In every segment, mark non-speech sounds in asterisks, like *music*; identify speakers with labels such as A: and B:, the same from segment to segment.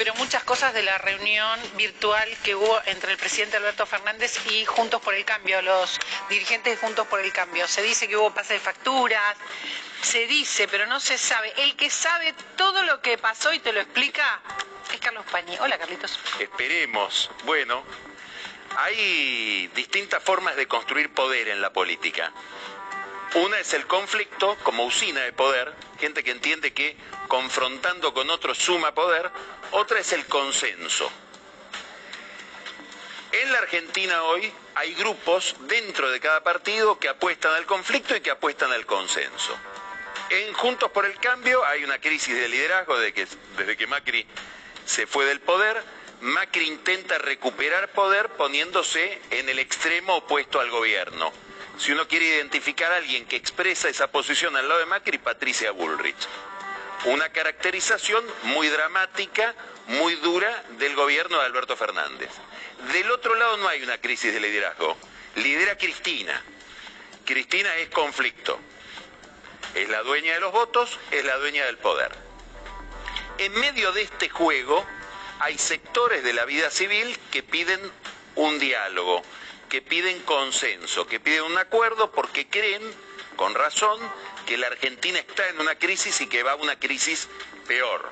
A: Pero muchas cosas de la reunión virtual que hubo entre el presidente Alberto Fernández y Juntos por el Cambio, los dirigentes de Juntos por el Cambio. Se dice que hubo pase de facturas, se dice, pero no se sabe. El que sabe todo lo que pasó y te lo explica es Carlos Pañi. Hola, Carlitos.
B: Esperemos. Bueno, hay distintas formas de construir poder en la política. Una es el conflicto como usina de poder, gente que entiende que confrontando con otros suma poder. Otra es el consenso. En la Argentina hoy hay grupos dentro de cada partido que apuestan al conflicto y que apuestan al consenso. En Juntos por el Cambio hay una crisis de liderazgo de que, desde que Macri se fue del poder. Macri intenta recuperar poder poniéndose en el extremo opuesto al gobierno si uno quiere identificar a alguien que expresa esa posición al lado de Macri, Patricia Bullrich. Una caracterización muy dramática, muy dura del gobierno de Alberto Fernández. Del otro lado no hay una crisis de liderazgo. Lidera Cristina. Cristina es conflicto. Es la dueña de los votos, es la dueña del poder. En medio de este juego hay sectores de la vida civil que piden un diálogo, que piden consenso, que piden un acuerdo porque creen, con razón, que la Argentina está en una crisis y que va a una crisis peor.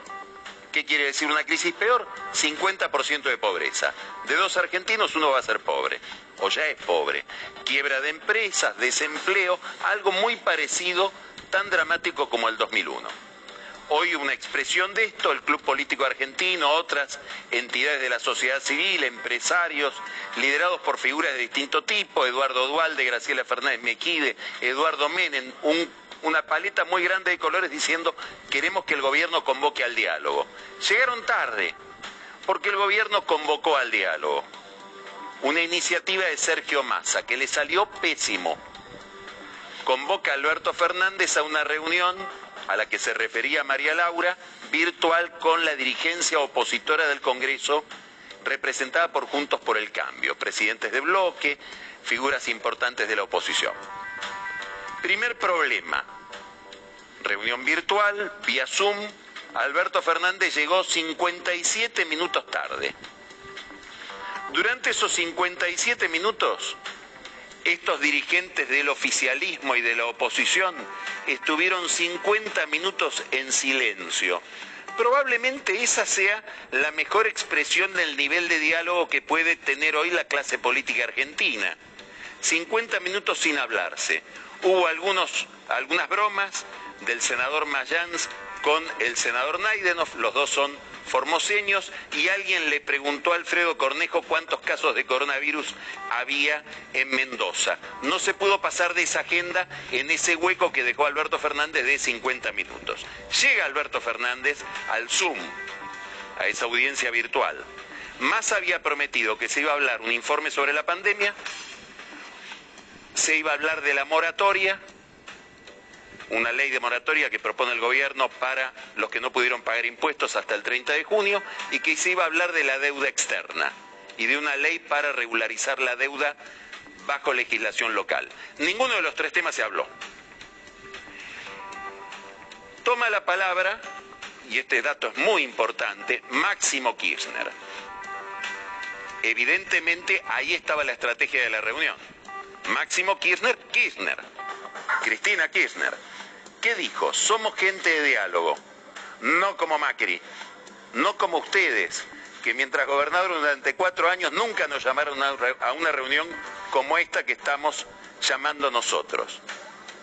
B: ¿Qué quiere decir una crisis peor? 50% de pobreza. De dos argentinos uno va a ser pobre, o ya es pobre. Quiebra de empresas, desempleo, algo muy parecido, tan dramático como el 2001 hoy una expresión de esto, el Club Político Argentino, otras entidades de la sociedad civil, empresarios, liderados por figuras de distinto tipo, Eduardo Dualde, Graciela Fernández Mequide, Eduardo Menem, una paleta muy grande de colores diciendo queremos que el gobierno convoque al diálogo. Llegaron tarde, porque el gobierno convocó al diálogo. Una iniciativa de Sergio Massa, que le salió pésimo. Convoca a Alberto Fernández a una reunión a la que se refería María Laura, virtual con la dirigencia opositora del Congreso, representada por Juntos por el Cambio, presidentes de bloque, figuras importantes de la oposición. Primer problema, reunión virtual, vía Zoom, Alberto Fernández llegó 57 minutos tarde. Durante esos 57 minutos, estos dirigentes del oficialismo y de la oposición estuvieron 50 minutos en silencio. Probablemente esa sea la mejor expresión del nivel de diálogo que puede tener hoy la clase política argentina. 50 minutos sin hablarse. Hubo algunos, algunas bromas del senador Mayans con el senador Naidenov, los dos son formoseños y alguien le preguntó a Alfredo Cornejo cuántos casos de coronavirus había en Mendoza. No se pudo pasar de esa agenda en ese hueco que dejó Alberto Fernández de 50 minutos. Llega Alberto Fernández al Zoom, a esa audiencia virtual. Más había prometido que se iba a hablar un informe sobre la pandemia, se iba a hablar de la moratoria, una ley de moratoria que propone el gobierno para los que no pudieron pagar impuestos hasta el 30 de junio y que se iba a hablar de la deuda externa y de una ley para regularizar la deuda bajo legislación local. Ninguno de los tres temas se habló. Toma la palabra, y este dato es muy importante, Máximo Kirchner. Evidentemente ahí estaba la estrategia de la reunión. Máximo Kirchner, Kirchner. Cristina Kirchner. ¿Qué dijo? Somos gente de diálogo, no como Macri, no como ustedes, que mientras gobernaron durante cuatro años nunca nos llamaron a una reunión como esta que estamos llamando nosotros.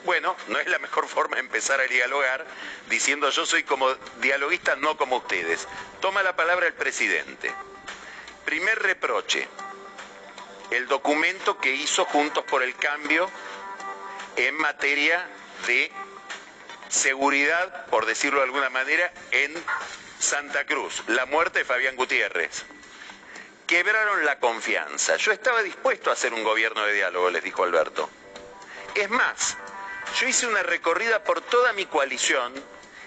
B: Bueno, no es la mejor *laughs* forma de empezar a dialogar diciendo yo soy como dialoguista, no como ustedes. Toma la palabra el presidente. Primer reproche, el documento que hizo Juntos por el Cambio en materia de seguridad, por decirlo de alguna manera, en Santa Cruz, la muerte de Fabián Gutiérrez. Quebraron la confianza. Yo estaba dispuesto a hacer un gobierno de diálogo, les dijo Alberto. Es más, yo hice una recorrida por toda mi coalición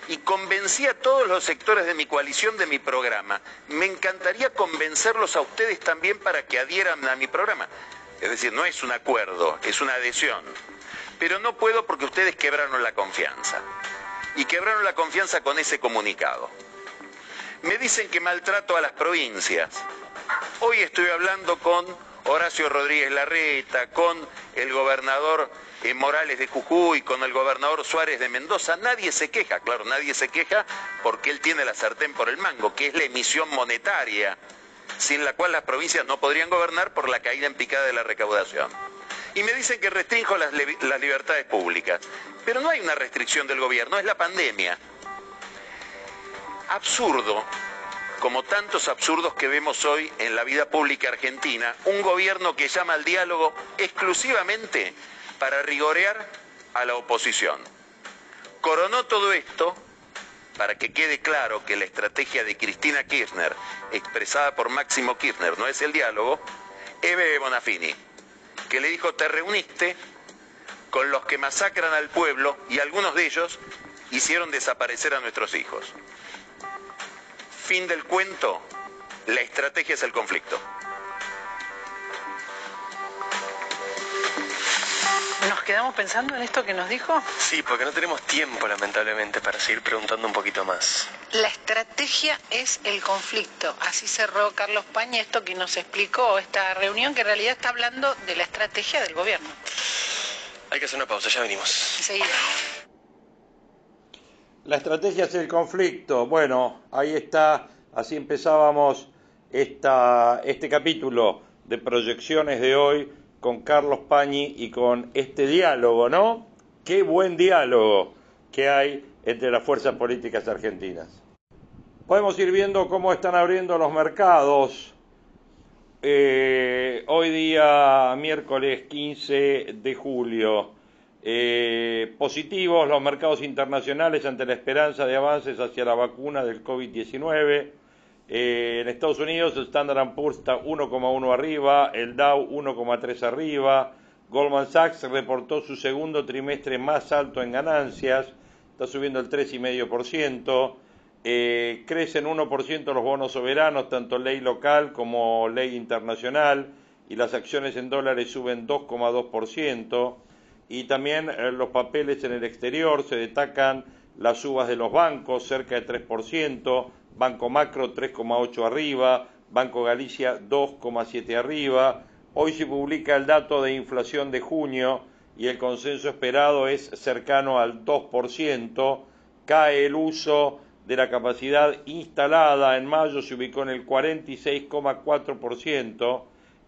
B: y convencí a todos los sectores de mi coalición de mi programa. Me encantaría convencerlos a ustedes también para que adhieran a mi programa. Es decir, no es un acuerdo, es una adhesión. Pero no puedo porque ustedes quebraron la confianza. Y quebraron la confianza con ese comunicado. Me dicen que maltrato a las provincias. Hoy estoy hablando con Horacio Rodríguez Larreta, con el gobernador eh, Morales de Jujuy, con el gobernador Suárez de Mendoza. Nadie se queja, claro, nadie se queja porque él tiene la sartén por el mango, que es la emisión monetaria, sin la cual las provincias no podrían gobernar por la caída en picada de la recaudación. Y me dicen que restringo las, las libertades públicas. Pero no hay una restricción del gobierno, es la pandemia absurdo, como tantos absurdos que vemos hoy en la vida pública argentina, un gobierno que llama al diálogo exclusivamente para rigorear a la oposición. Coronó todo esto para que quede claro que la estrategia de Cristina Kirchner, expresada por Máximo Kirchner, no es el diálogo, Eve Bonafini, que le dijo, te reuniste con los que masacran al pueblo y algunos de ellos hicieron desaparecer a nuestros hijos. Fin del cuento, la estrategia es el conflicto.
A: ¿Nos quedamos pensando en esto que nos dijo?
C: Sí, porque no tenemos tiempo, lamentablemente, para seguir preguntando un poquito más.
A: La estrategia es el conflicto. Así cerró Carlos Paña esto que nos explicó esta reunión, que en realidad está hablando de la estrategia del gobierno.
C: Hay que hacer una pausa, ya venimos.
A: Enseguida.
D: La estrategia es el conflicto. Bueno, ahí está. Así empezábamos esta, este capítulo de proyecciones de hoy con Carlos Pañi y con este diálogo, ¿no? Qué buen diálogo que hay entre las fuerzas políticas argentinas. Podemos ir viendo cómo están abriendo los mercados. Eh, hoy día, miércoles 15 de julio. Eh, positivos los mercados internacionales ante la esperanza de avances hacia la vacuna del COVID-19. Eh, en Estados Unidos el Standard Poor's está 1,1 arriba, el Dow 1,3 arriba. Goldman Sachs reportó su segundo trimestre más alto en ganancias, está subiendo el 3,5%. Eh, crecen 1% los bonos soberanos, tanto ley local como ley internacional, y las acciones en dólares suben 2,2% y también eh, los papeles en el exterior se destacan las subas de los bancos, cerca de 3%, Banco Macro 3,8 arriba, Banco Galicia 2,7 arriba. Hoy se publica el dato de inflación de junio y el consenso esperado es cercano al 2%. Cae el uso de la capacidad instalada en mayo, se ubicó en el 46,4%,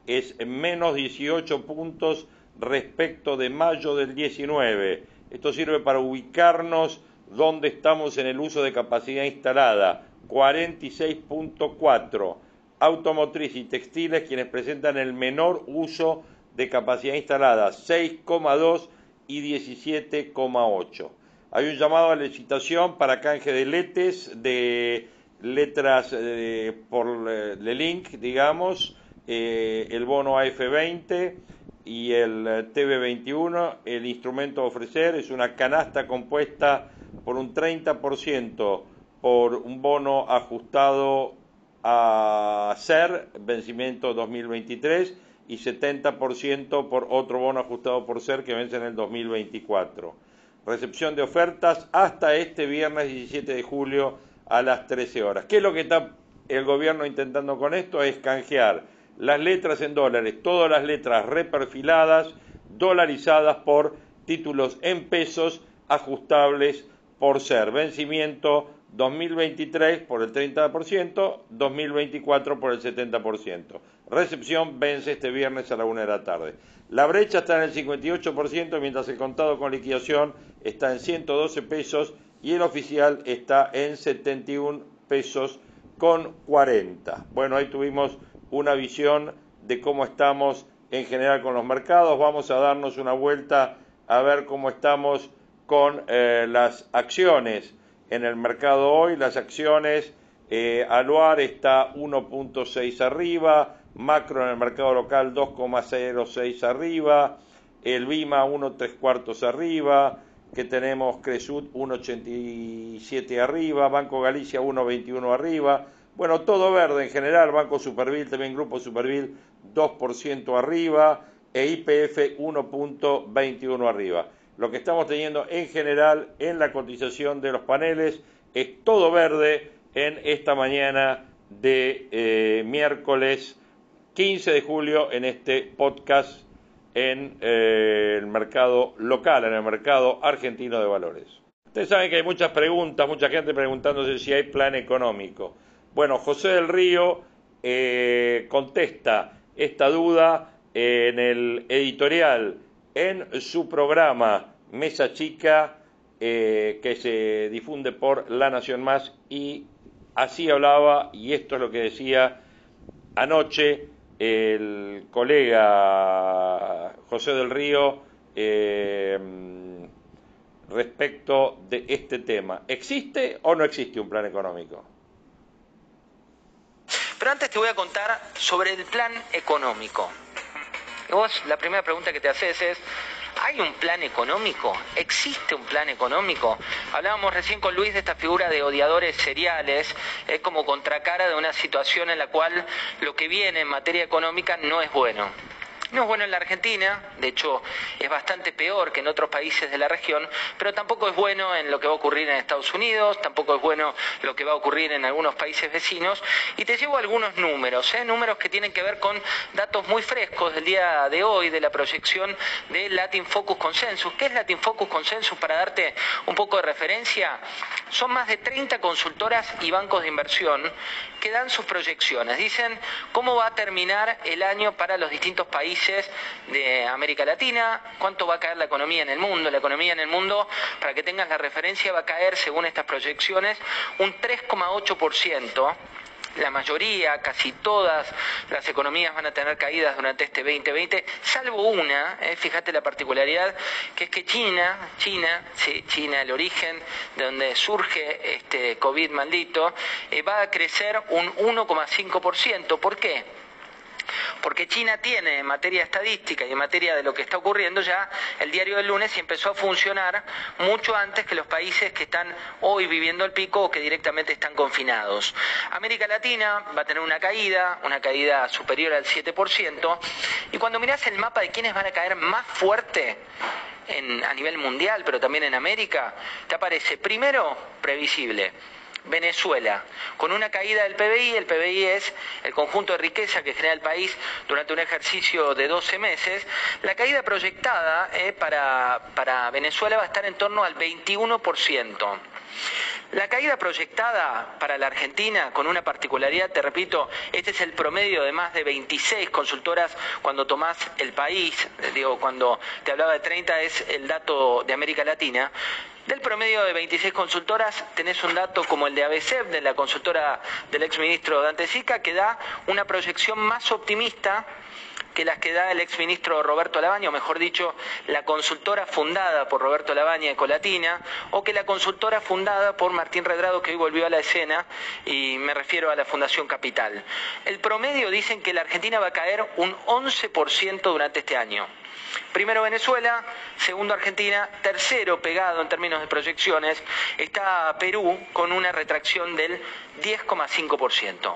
D: es menos 18 puntos respecto de mayo del 19. Esto sirve para ubicarnos donde estamos en el uso de capacidad instalada, 46.4. Automotriz y textiles quienes presentan el menor uso de capacidad instalada, 6,2 y 17,8. Hay un llamado a licitación para canje de letes, de letras por eh, link, digamos, eh, el bono AF20 y el eh, TV21, el instrumento a ofrecer es una canasta compuesta por un 30% por un bono ajustado a SER, vencimiento 2023, y 70% por otro bono ajustado por SER que vence en el 2024. Recepción de ofertas hasta este viernes 17 de julio a las 13 horas. ¿Qué es lo que está el gobierno intentando con esto? Es canjear las letras en dólares, todas las letras reperfiladas, dolarizadas por títulos en pesos ajustables por ser vencimiento 2023 por el 30%, 2024 por el 70%. Recepción vence este viernes a la una de la tarde. La brecha está en el 58%, mientras el contado con liquidación está en 112 pesos y el oficial está en 71 pesos con 40. Bueno, ahí tuvimos una visión de cómo estamos en general con los mercados. Vamos a darnos una vuelta a ver cómo estamos con eh, las acciones en el mercado hoy. Las acciones, eh, Aluar está 1.6 arriba, Macro en el mercado local 2,06 arriba, el Bima 1,3 cuartos arriba, que tenemos Cresut 1,87 arriba, Banco Galicia 1,21 arriba. Bueno, todo verde en general, Banco Supervil, también Grupo Supervil 2% arriba e IPF 1.21 arriba. Lo que estamos teniendo en general en la cotización de los paneles es todo verde en esta mañana de eh, miércoles 15 de julio en este podcast en eh, el mercado local, en el mercado argentino de valores. Ustedes saben que hay muchas preguntas, mucha gente preguntándose si hay plan económico. Bueno, José del Río eh, contesta esta duda en el editorial, en su programa Mesa Chica, eh, que se difunde por La Nación Más, y así hablaba, y esto es lo que decía anoche el colega José del Río eh, respecto de este tema. ¿Existe o no existe un plan económico?
E: Pero antes te voy a contar sobre el plan económico. Vos, la primera pregunta que te haces es, ¿Hay un plan económico? ¿Existe un plan económico? Hablábamos recién con Luis de esta figura de odiadores seriales, es como contracara de una situación en la cual lo que viene en materia económica no es bueno. No es bueno en la Argentina, de hecho es bastante peor que en otros países de la región, pero tampoco es bueno en lo que va a ocurrir en Estados Unidos, tampoco es bueno lo que va a ocurrir en algunos países vecinos. Y te llevo algunos números, ¿eh? números que tienen que ver con datos muy frescos del día de hoy, de la proyección de Latin Focus Consensus. ¿Qué es Latin Focus Consensus? Para darte un poco de referencia, son más de 30 consultoras y bancos de inversión que dan sus proyecciones. Dicen cómo va a terminar el año para los distintos países de América Latina, cuánto va a caer la economía en el mundo. La economía en el mundo, para que tengas la referencia, va a caer, según estas proyecciones, un 3,8% la mayoría, casi todas las economías van a tener caídas durante este 2020, salvo una, eh, fíjate la particularidad, que es que China, China, sí, China, el origen de donde surge este COVID maldito, eh, va a crecer un 1,5%. ¿Por qué? Porque China tiene en materia estadística y en materia de lo que está ocurriendo ya el diario del lunes empezó a funcionar mucho antes que los países que están hoy viviendo el pico o que directamente están confinados. América Latina va a tener una caída, una caída superior al 7%, y cuando miras el mapa de quiénes van a caer más fuerte, a nivel mundial, pero también en América, te aparece primero previsible Venezuela, con una caída del PBI, el PBI es el conjunto de riqueza que genera el país durante un ejercicio de 12 meses, la caída proyectada eh, para, para Venezuela va a estar en torno al 21%. La caída proyectada para la Argentina, con una particularidad, te repito, este es el promedio de más de 26 consultoras cuando tomás el país, digo, cuando te hablaba de 30 es el dato de América Latina, del promedio de 26 consultoras tenés un dato como el de ABC, de la consultora del exministro Dante Sica, que da una proyección más optimista que las que da el exministro Roberto Labaña, o mejor dicho, la consultora fundada por Roberto Labaña Colatina, o que la consultora fundada por Martín Redrado, que hoy volvió a la escena, y me refiero a la Fundación Capital. El promedio dicen que la Argentina va a caer un 11% durante este año. Primero Venezuela, segundo Argentina, tercero pegado en términos de proyecciones está Perú con una retracción del 10,5%.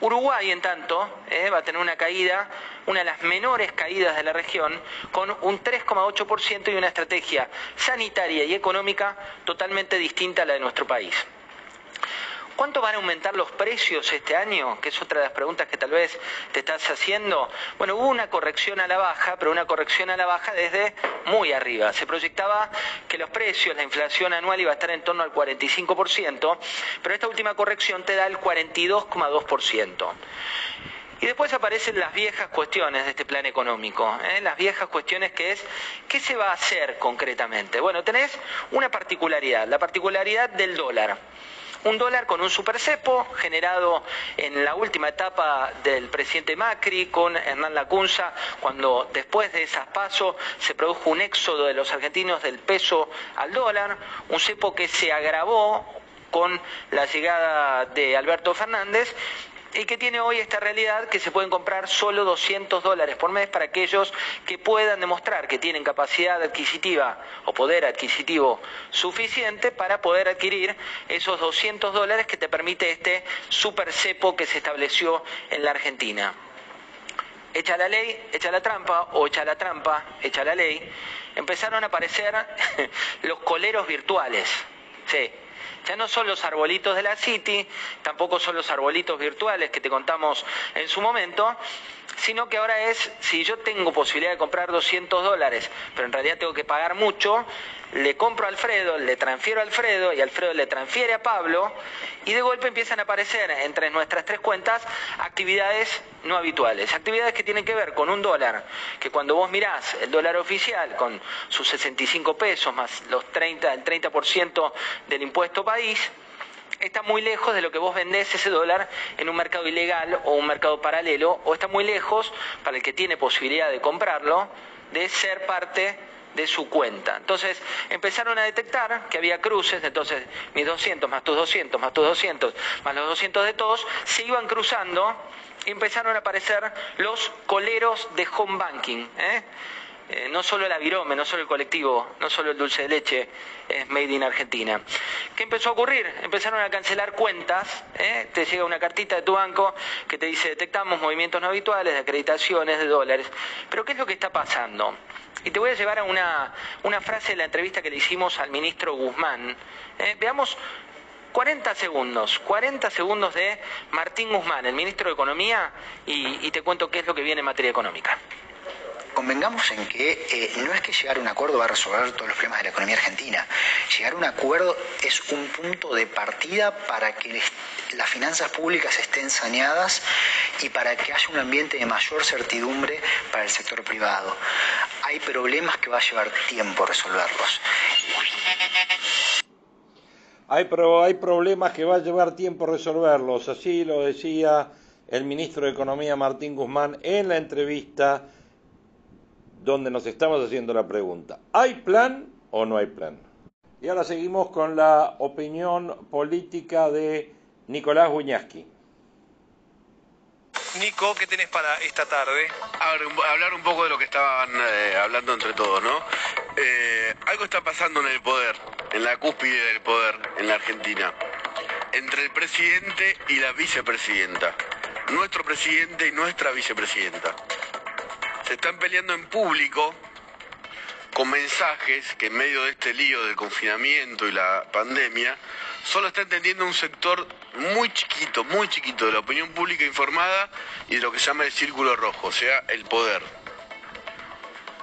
E: Uruguay, en tanto, eh, va a tener una caída, una de las menores caídas de la región, con un 3,8% y una estrategia sanitaria y económica totalmente distinta a la de nuestro país. ¿Cuánto van a aumentar los precios este año? Que es otra de las preguntas que tal vez te estás haciendo. Bueno, hubo una corrección a la baja, pero una corrección a la baja desde muy arriba. Se proyectaba que los precios, la inflación anual iba a estar en torno al 45%, pero esta última corrección te da el 42,2%. Y después aparecen las viejas cuestiones de este plan económico, ¿eh? las viejas cuestiones que es, ¿qué se va a hacer concretamente? Bueno, tenés una particularidad, la particularidad del dólar. Un dólar con un supercepo generado en la última etapa del presidente Macri con Hernán Lacunza, cuando después de esas pasos se produjo un éxodo de los argentinos del peso al dólar, un cepo que se agravó con la llegada de Alberto Fernández y que tiene hoy esta realidad que se pueden comprar solo 200 dólares por mes para aquellos que puedan demostrar que tienen capacidad adquisitiva o poder adquisitivo suficiente para poder adquirir esos 200 dólares que te permite este super cepo que se estableció en la Argentina. Echa la ley, echa la trampa, o echa la trampa, echa la ley, empezaron a aparecer *laughs* los coleros virtuales. Sí, ya no son los arbolitos de la City, tampoco son los arbolitos virtuales que te contamos en su momento, sino que ahora es, si yo tengo posibilidad de comprar 200 dólares, pero en realidad tengo que pagar mucho, le compro a Alfredo, le transfiero a Alfredo y Alfredo le transfiere a Pablo y de golpe empiezan a aparecer entre nuestras tres cuentas actividades no habituales, actividades que tienen que ver con un dólar, que cuando vos mirás el dólar oficial con sus 65 pesos más los 30, el 30% del impuesto país, está muy lejos de lo que vos vendés ese dólar en un mercado ilegal o un mercado paralelo, o está muy lejos, para el que tiene posibilidad de comprarlo, de ser parte de su cuenta. Entonces empezaron a detectar que había cruces, entonces mis 200 más tus 200 más tus 200 más los 200 de todos, se iban cruzando y empezaron a aparecer los coleros de home banking. ¿eh? Eh, no solo la virome, no solo el colectivo, no solo el dulce de leche es made in Argentina. ¿Qué empezó a ocurrir? Empezaron a cancelar cuentas, ¿eh? te llega una cartita de tu banco que te dice detectamos movimientos no habituales de acreditaciones de dólares. Pero ¿qué es lo que está pasando? Y te voy a llevar a una, una frase de la entrevista que le hicimos al ministro Guzmán. ¿eh? Veamos 40 segundos, 40 segundos de Martín Guzmán, el ministro de Economía, y, y te cuento qué es lo que viene en materia económica
F: convengamos en que eh, no es que llegar a un acuerdo va a resolver todos los problemas de la economía argentina. Llegar a un acuerdo es un punto de partida para que las finanzas públicas estén saneadas y para que haya un ambiente de mayor certidumbre para el sector privado. Hay problemas que va a llevar tiempo resolverlos.
D: Hay, hay problemas que va a llevar tiempo resolverlos, así lo decía el ministro de Economía Martín Guzmán en la entrevista donde nos estamos haciendo la pregunta, ¿hay plan o no hay plan? Y ahora seguimos con la opinión política de Nicolás Guñaski.
G: Nico, ¿qué tenés para esta tarde?
H: hablar un poco de lo que estaban eh, hablando entre todos, ¿no? Eh, algo está pasando en el poder, en la cúspide del poder en la Argentina, entre el presidente y la vicepresidenta, nuestro presidente y nuestra vicepresidenta se están peleando en público con mensajes que en medio de este lío del confinamiento y la pandemia, solo está entendiendo un sector muy chiquito, muy chiquito de la opinión pública informada y de lo que se llama el círculo rojo, o sea, el poder.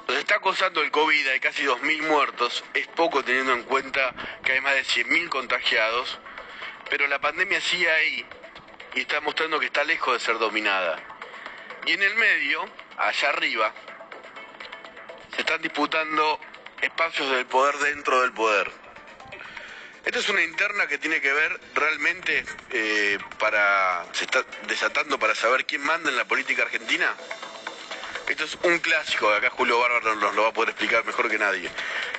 H: Nos está acosando el COVID, hay casi 2.000 muertos, es poco teniendo en cuenta que hay más de 100.000 contagiados, pero la pandemia sigue ahí y está mostrando que está lejos de ser dominada. Y en el medio, allá arriba, se están disputando espacios del poder dentro del poder. Esta es una interna que tiene que ver realmente eh, para. se está desatando para saber quién manda en la política argentina. Esto es un clásico, acá Julio Bárbaro nos lo va a poder explicar mejor que nadie.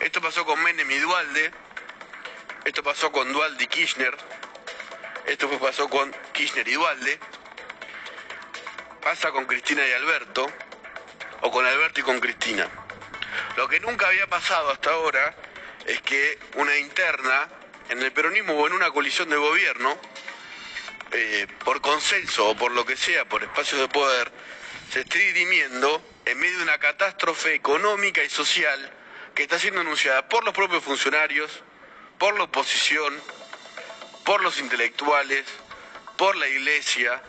H: Esto pasó con Menem y Dualde, esto pasó con Dualde y Kirchner, esto pasó con Kirchner y Dualde, pasa con Cristina y Alberto, o con Alberto y con Cristina. Lo que nunca había pasado hasta ahora es que una interna en el peronismo o en una coalición de gobierno, eh, por consenso o por lo que sea, por espacios de poder, se esté dirimiendo en medio de una catástrofe económica y social que está siendo anunciada por los propios funcionarios, por la oposición, por los intelectuales, por la iglesia,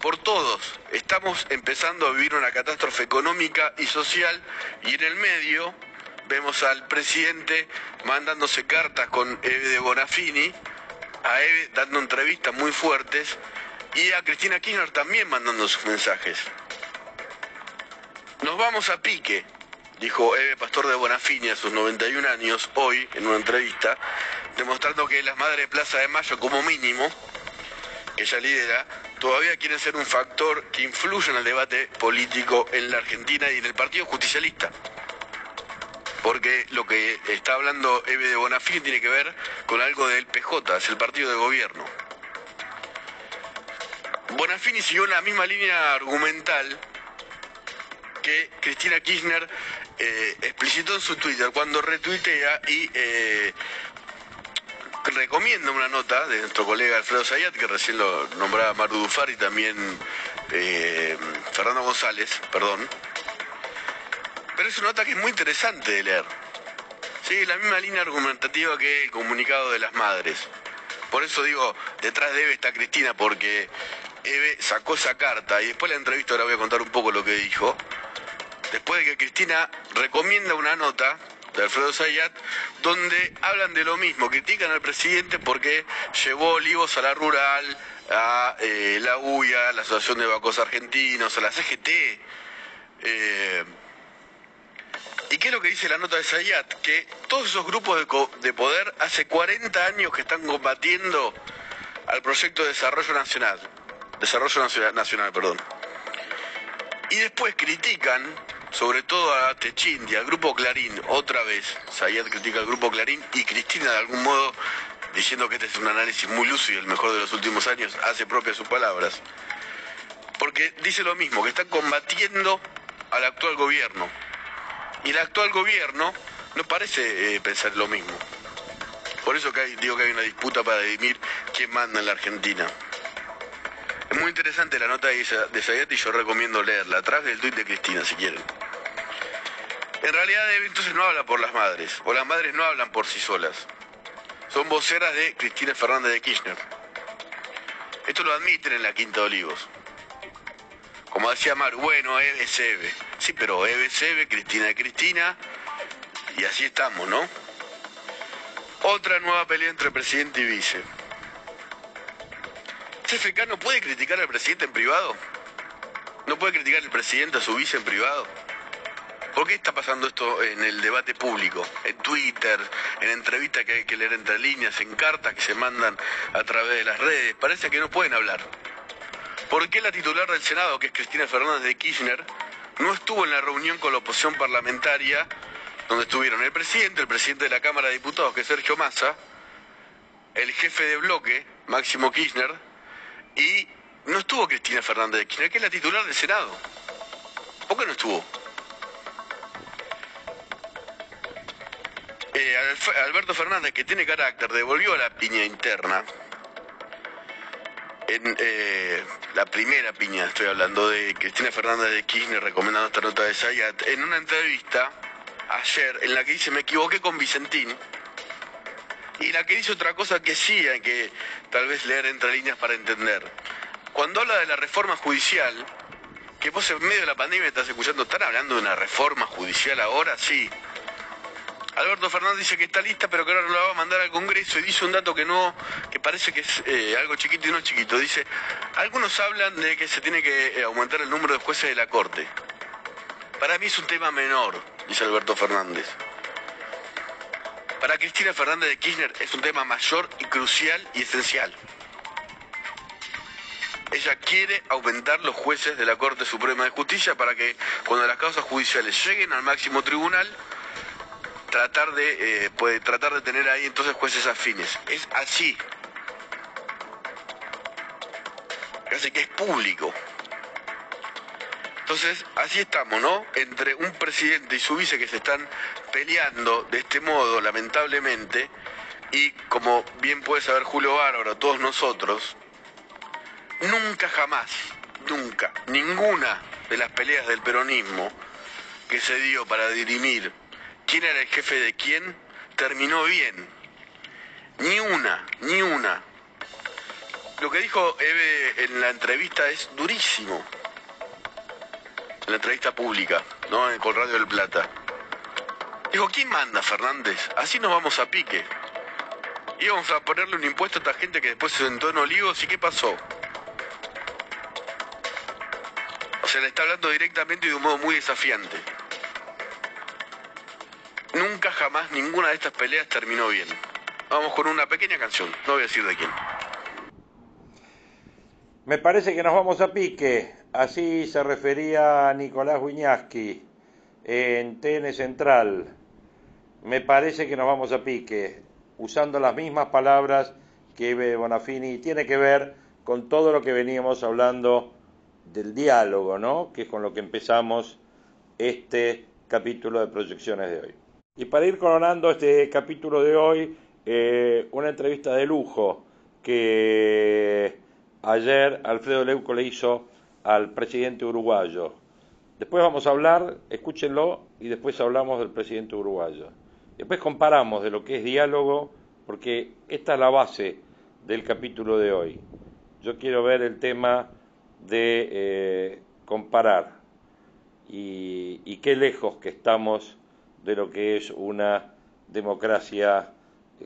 H: por todos. Estamos empezando a vivir una catástrofe económica y social y en el medio vemos al presidente mandándose cartas con Eve de Bonafini, a Eve dando entrevistas muy fuertes y a Cristina Kirchner también mandando sus mensajes. Nos vamos a pique, dijo Eve Pastor de Bonafini a sus 91 años hoy en una entrevista, demostrando que las madres de Plaza de Mayo, como mínimo, ella lidera, todavía quieren ser un factor que influye en el debate político en la Argentina y en el Partido Justicialista. Porque lo que está hablando Eve de Bonafini tiene que ver con algo del PJ, es el partido de gobierno. Bonafini siguió la misma línea argumental que Cristina Kirchner eh, explicitó en su Twitter cuando retuitea y eh, recomienda una nota de nuestro colega Alfredo Zayat, que recién lo nombraba Maru Dufar y también eh, Fernando González, perdón. Pero es una nota que es muy interesante de leer. Sigue la misma línea argumentativa que el comunicado de las madres. Por eso digo, detrás de Eve está Cristina, porque Eve sacó esa carta y después de la entrevista ahora voy a contar un poco lo que dijo. Después de que Cristina recomienda una nota de Alfredo Zayat, donde hablan de lo mismo, critican al presidente porque llevó olivos a la rural, a eh, la UIA, a la Asociación de Bancos Argentinos, a la CGT. Eh, ¿Y qué es lo que dice la nota de Zayat? Que todos esos grupos de, de poder hace 40 años que están combatiendo al proyecto de desarrollo nacional. Desarrollo nacional perdón. Y después critican sobre todo a Techín y al grupo Clarín, otra vez, Sayat critica al grupo Clarín y Cristina de algún modo, diciendo que este es un análisis muy lúcido, el mejor de los últimos años, hace propias sus palabras. Porque dice lo mismo, que están combatiendo al actual gobierno. Y el actual gobierno no parece eh, pensar lo mismo. Por eso que hay, digo que hay una disputa para definir quién manda en la Argentina. Es muy interesante la nota de Sayat y yo recomiendo leerla, atrás del tuit de Cristina, si quieren. En realidad entonces no habla por las madres, o las madres no hablan por sí solas. Son voceras de Cristina Fernández de Kirchner. Esto lo admiten en la Quinta de Olivos. Como decía Mar, bueno, Eve es Eve. Sí, pero Eve es Eve, Cristina es Cristina, y así estamos, ¿no? Otra nueva pelea entre presidente y vice. CFK no puede criticar al presidente en privado. No puede criticar al presidente a su vice en privado. ¿Por qué está pasando esto en el debate público? En Twitter, en entrevistas que hay que leer entre líneas, en cartas que se mandan a través de las redes. Parece que no pueden hablar. ¿Por qué la titular del Senado, que es Cristina Fernández de Kirchner, no estuvo en la reunión con la oposición parlamentaria donde estuvieron el presidente, el presidente de la Cámara de Diputados, que es Sergio Massa, el jefe de bloque, Máximo Kirchner, y no estuvo Cristina Fernández de Kirchner, que es la titular del Senado. ¿Por qué no estuvo? Eh, Alberto Fernández, que tiene carácter, devolvió la piña interna. En eh, la primera piña, estoy hablando de Cristina Fernández de Kirchner recomendando esta nota de Sayat, en una entrevista ayer en la que dice me equivoqué con Vicentín y la que dice otra cosa que sí hay que tal vez leer entre líneas para entender. Cuando habla de la reforma judicial, que vos en medio de la pandemia estás escuchando, ¿están hablando de una reforma judicial ahora? Sí. Alberto Fernández dice que está lista, pero que ahora no la va a mandar al Congreso y dice un dato que no, que parece que es eh, algo chiquito y no chiquito. Dice, algunos hablan de que se tiene que eh, aumentar el número de jueces de la Corte. Para mí es un tema menor, dice Alberto Fernández. Para Cristina Fernández de Kirchner es un tema mayor y crucial y esencial. Ella quiere aumentar los jueces de la Corte Suprema de Justicia para que cuando las causas judiciales lleguen al máximo tribunal, tratar de, eh, puede, tratar de tener ahí entonces jueces afines. Es así. Así que es público. Entonces, así estamos, ¿no? Entre un presidente y su vice que se están peleando de este modo, lamentablemente, y como bien puede saber Julio Bárbaro, todos nosotros, nunca jamás, nunca, ninguna de las peleas del peronismo que se dio para dirimir quién era el jefe de quién, terminó bien. Ni una, ni una. Lo que dijo Eve en la entrevista es durísimo en la entrevista pública, ¿no? Con Radio del Plata. Dijo, ¿quién manda Fernández? Así nos vamos a pique. Íbamos a ponerle un impuesto a esta gente que después se sentó en Olivos y ¿qué pasó? O sea, le está hablando directamente y de un modo muy desafiante. Nunca jamás ninguna de estas peleas terminó bien. Vamos con una pequeña canción, no voy a decir de quién.
D: Me parece que nos vamos a pique. Así se refería Nicolás Wiñaski en TN Central. Me parece que nos vamos a pique, usando las mismas palabras que Bonafini. Tiene que ver con todo lo que veníamos hablando del diálogo, ¿no? Que es con lo que empezamos este capítulo de proyecciones de hoy. Y para ir coronando este capítulo de hoy, eh, una entrevista de lujo que ayer Alfredo Leuco le hizo al presidente uruguayo. Después vamos a hablar, escúchenlo, y después hablamos del presidente uruguayo. Después comparamos de lo que es diálogo, porque esta es la base del capítulo de hoy. Yo quiero ver el tema de eh, comparar y, qué lejos que estamos de lo que es una democracia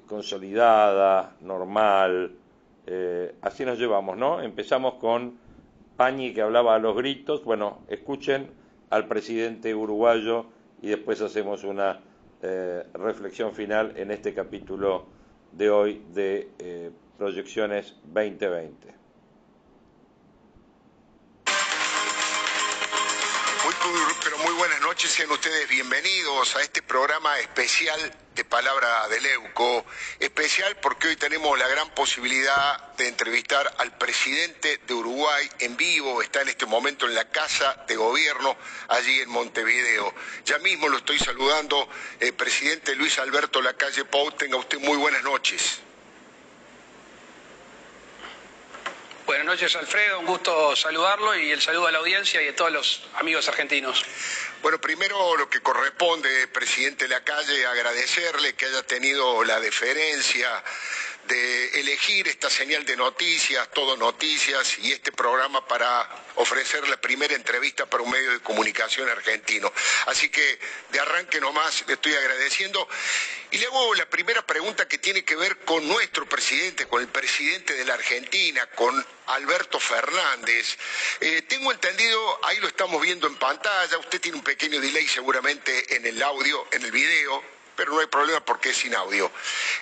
D: consolidada, normal. Eh, así nos llevamos, ¿no? Empezamos con Pañi que hablaba a los gritos. Bueno, escuchen al presidente uruguayo y después hacemos una eh, reflexión final en este capítulo de hoy de eh, Proyecciones 2020.
I: Noches, sean ustedes bienvenidos a este programa especial de Palabra de Leuco. Especial porque hoy tenemos la gran posibilidad de entrevistar al presidente de Uruguay en vivo, está en este momento en la Casa de Gobierno, allí en Montevideo. Ya mismo lo estoy saludando, el eh, presidente Luis Alberto Lacalle Pou, tenga usted muy buenas noches.
J: Buenas noches, Alfredo. Un gusto saludarlo y el saludo a la audiencia y a todos los amigos argentinos.
I: Bueno, primero lo que corresponde, presidente Lacalle, agradecerle que haya tenido la deferencia de elegir esta señal de noticias, todo noticias, y este programa para ofrecer la primera entrevista para un medio de comunicación argentino. Así que de arranque nomás le estoy agradeciendo. Y le hago la primera pregunta que tiene que ver con nuestro presidente, con el presidente de la Argentina, con Alberto Fernández. Eh, tengo entendido, ahí lo estamos viendo en pantalla, usted tiene un pequeño delay seguramente en el audio, en el video, pero no hay problema porque es sin audio.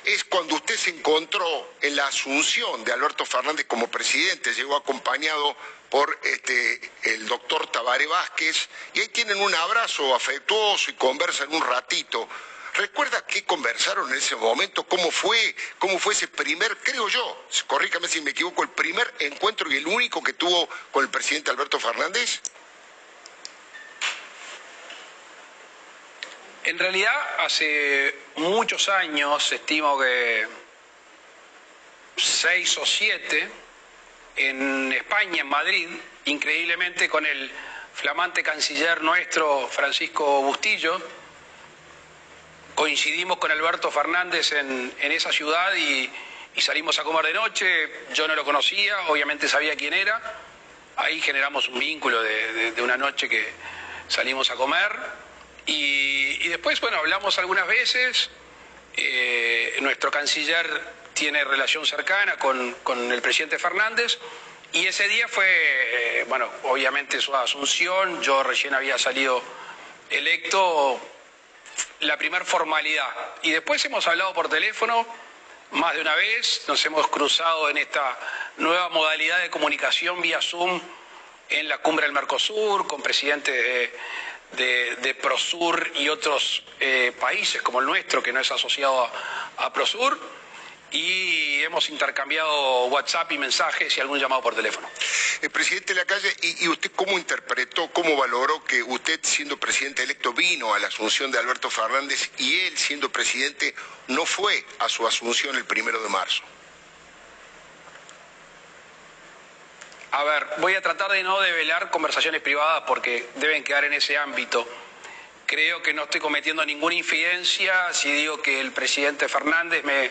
I: Es cuando usted se encontró en la asunción de Alberto Fernández como presidente, llegó acompañado por este, el doctor Tabaré Vázquez, y ahí tienen un abrazo afectuoso y conversan un ratito. ¿Recuerda qué conversaron en ese momento? ¿Cómo fue? ¿Cómo fue ese primer, creo yo, corríjame si me equivoco, el primer encuentro y el único que tuvo con el presidente Alberto Fernández?
J: En realidad, hace muchos años, estimo que seis o siete, en España, en Madrid, increíblemente con el flamante canciller nuestro, Francisco Bustillo, coincidimos con Alberto Fernández en, esa ciudad y, salimos a comer de noche, yo no lo conocía, obviamente sabía quién era, ahí generamos un vínculo de una noche que salimos a comer y, después, bueno, hablamos algunas veces. Eh, nuestro canciller tiene relación cercana con, el presidente Fernández. Y ese día fue, eh, bueno, obviamente su asunción, yo recién había salido electo, la primer formalidad. Y después hemos hablado por teléfono más de una vez, nos hemos cruzado en esta nueva modalidad de comunicación vía Zoom en la cumbre del Mercosur, con presidentes de de, Prosur y otros eh, países como el nuestro, que no es asociado a, Prosur, y hemos intercambiado WhatsApp y mensajes y algún llamado por teléfono.
I: El eh, presidente de la calle, ¿y, usted cómo interpretó, cómo valoró que usted siendo presidente electo vino a la asunción de Alberto Fernández y él siendo presidente no fue a su asunción el primero de marzo?
J: A ver, voy a tratar de no develar conversaciones privadas porque deben quedar en ese ámbito. Creo que no estoy cometiendo ninguna infidencia si digo que el presidente Fernández me,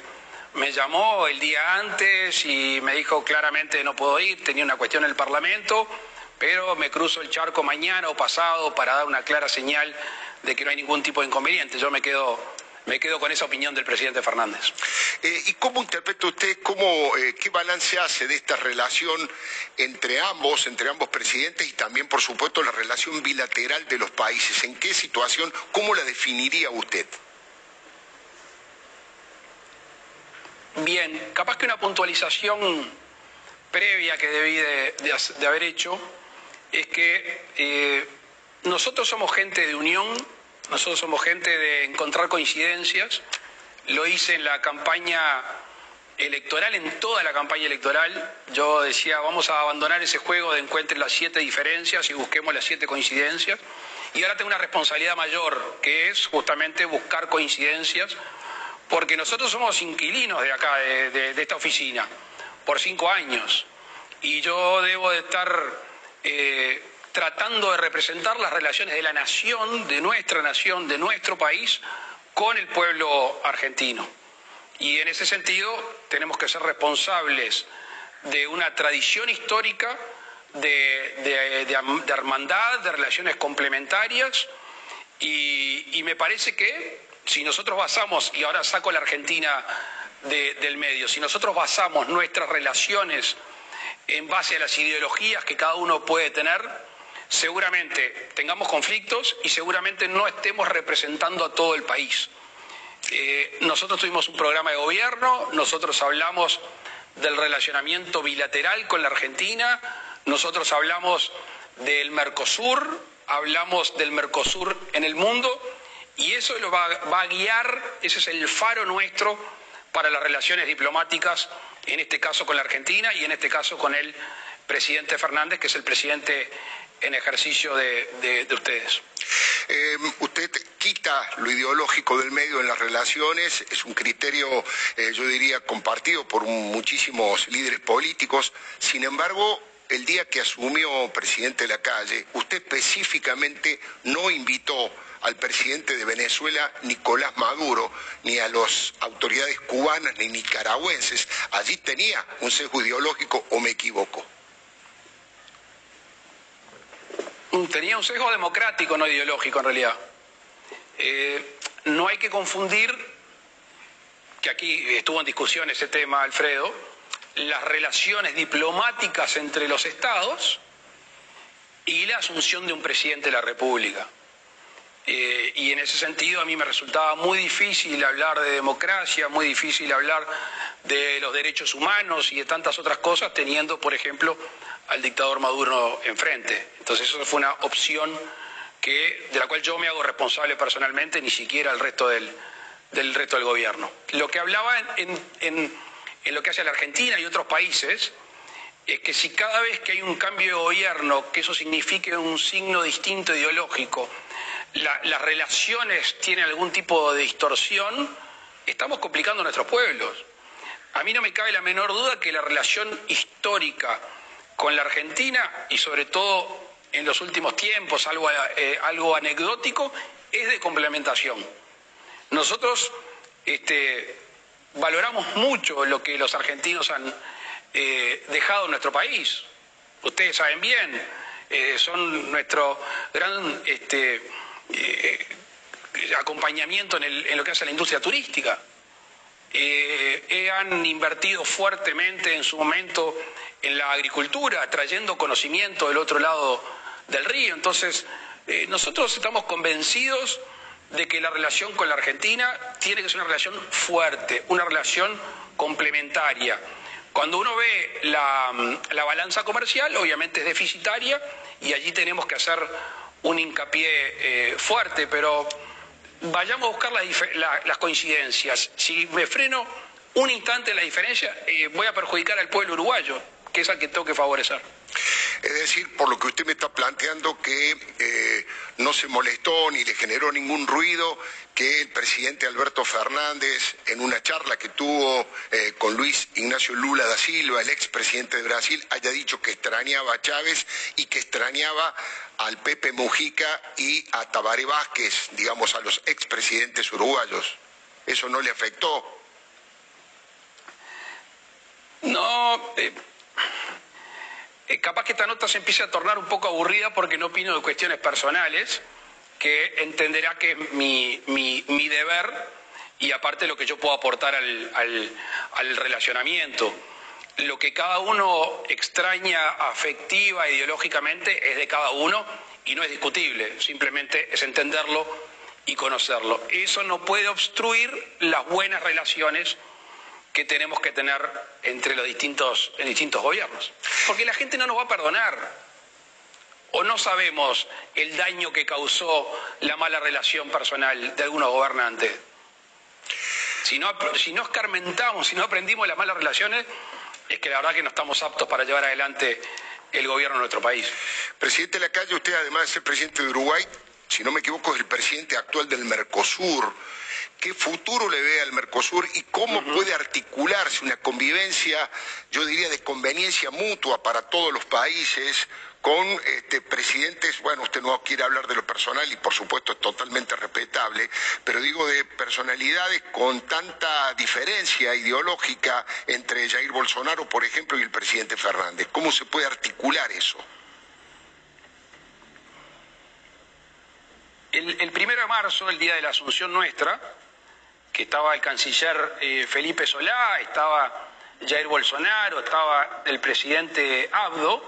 J: me llamó el día antes y me dijo claramente no puedo ir, tenía una cuestión en el Parlamento, pero me cruzo el charco mañana o pasado para dar una clara señal de que no hay ningún tipo de inconveniente. Yo me quedo me quedo con esa opinión del presidente Fernández.
I: Eh, ¿Y cómo interpreta usted, cómo, eh, qué balance hace de esta relación entre ambos, entre ambos presidentes y también, por supuesto, la relación bilateral de los países? ¿En qué situación, cómo la definiría usted?
J: Bien, capaz que una puntualización previa que debí de, haber hecho es que eh, nosotros somos gente de unión, nosotros somos gente de encontrar coincidencias. Lo hice en la campaña electoral, en toda la campaña electoral. Yo decía, vamos a abandonar ese juego de encuentre las siete diferencias y busquemos las siete coincidencias. Y ahora tengo una responsabilidad mayor, que es justamente buscar coincidencias, porque nosotros somos inquilinos de acá, de esta oficina por cinco años y yo debo de estar eh, tratando de representar las relaciones de la nación, de nuestra nación, de nuestro país, con el pueblo argentino. Y en ese sentido tenemos que ser responsables de una tradición histórica de, hermandad, de relaciones complementarias, y me parece que si nosotros basamos, y ahora saco la Argentina del medio. Si nosotros basamos nuestras relaciones en base a las ideologías que cada uno puede tener, seguramente tengamos conflictos y seguramente no estemos representando a todo el país. Eh, nosotros tuvimos un programa de gobierno, nosotros hablamos del relacionamiento bilateral con la Argentina, nosotros hablamos del Mercosur, hablamos del Mercosur en el mundo y eso lo va a guiar, ese es el faro nuestro para las relaciones diplomáticas, en este caso con la Argentina y en este caso con el presidente Fernández, que es el presidente en ejercicio de, ustedes.
I: Eh, usted quita lo ideológico del medio en las relaciones, es un criterio, eh, yo diría, compartido por muchísimos líderes políticos. Sin embargo, el día que asumió presidente de la calle, usted específicamente no invitó al presidente de Venezuela, Nicolás Maduro, ni a las autoridades cubanas ni nicaragüenses. Allí tenía un sesgo ideológico o me equivoco.
J: Tenía un sesgo democrático, no ideológico en realidad. Eh, no hay que confundir, que aquí estuvo en discusión ese tema, Alfredo, las relaciones diplomáticas entre los estados y la asunción de un presidente de la República. Eh, y en ese sentido a mí me resultaba muy difícil hablar de democracia, muy difícil hablar de los derechos humanos y de tantas otras cosas, teniendo, por ejemplo, al dictador Maduro enfrente. Entonces eso fue una opción que, de la cual yo me hago responsable personalmente, ni siquiera el resto del, del resto del gobierno. Lo que hablaba en, en, en lo que hace la Argentina y otros países es que si cada vez que hay un cambio de gobierno, que eso signifique un signo distinto ideológico, las relaciones tienen algún tipo de distorsión, estamos complicando nuestros pueblos. A mí no me cabe la menor duda que la relación histórica con la Argentina, y sobre todo en los últimos tiempos, algo, eh, algo anecdótico, es de complementación. Nosotros este, valoramos mucho lo que los argentinos han eh, dejado en nuestro país. Ustedes saben bien, eh, son nuestro gran este, eh, acompañamiento en, lo que hace la industria turística. Eh, eh, han invertido fuertemente en su momento en la agricultura, trayendo conocimiento del otro lado del río. Entonces, nosotros estamos convencidos de que la relación con la Argentina tiene que ser una relación fuerte, una relación complementaria. Cuando uno ve la, la balanza comercial, obviamente es deficitaria y allí tenemos que hacer un hincapié eh, fuerte, pero vayamos a buscar las coincidencias. Si me freno un instante la diferencia, eh, voy a perjudicar al pueblo uruguayo, que es al que tengo que favorecer.
I: Es decir, por lo que usted me está planteando, que eh, no se molestó ni le generó ningún ruido que el presidente Alberto Fernández, en una charla que tuvo eh, con Luis Ignacio Lula da Silva, el expresidente de Brasil, haya dicho que extrañaba a Chávez y que extrañaba al Pepe Mujica y a Tabaré Vázquez, digamos, a los expresidentes uruguayos. ¿Eso no le afectó?
J: No, eh, eh, capaz que esta nota se empiece a tornar un poco aburrida porque no opino de cuestiones personales, que entenderá que es mi, mi, deber y aparte lo que yo puedo aportar al, al, relacionamiento. Lo que cada uno extraña afectiva, ideológicamente, es de cada uno y no es discutible, simplemente es entenderlo y conocerlo. Eso no puede obstruir las buenas relaciones que tenemos que tener entre los distintos, distintos gobiernos. Porque la gente no nos va a perdonar. ¿O no sabemos el daño que causó la mala relación personal de algunos gobernantes? Si no, si no escarmentamos, si no aprendimos las malas relaciones, es que la verdad que no estamos aptos para llevar adelante el gobierno de nuestro país.
I: Presidente de la calle, usted además de ser presidente de Uruguay, si no me equivoco, es el presidente actual del Mercosur. ¿Qué futuro le ve al Mercosur y cómo puede articularse una convivencia, yo diría, de conveniencia mutua para todos los países? con este, presidentes, bueno, usted no quiere hablar de lo personal y por supuesto es totalmente respetable, pero digo de personalidades con tanta diferencia ideológica entre Jair Bolsonaro, por ejemplo, y el presidente Fernández. ¿Cómo se puede articular eso?
J: El, primero de marzo, el día de la Asunción nuestra, que estaba el canciller eh, Felipe Solá, estaba Jair Bolsonaro, estaba el presidente Abdo,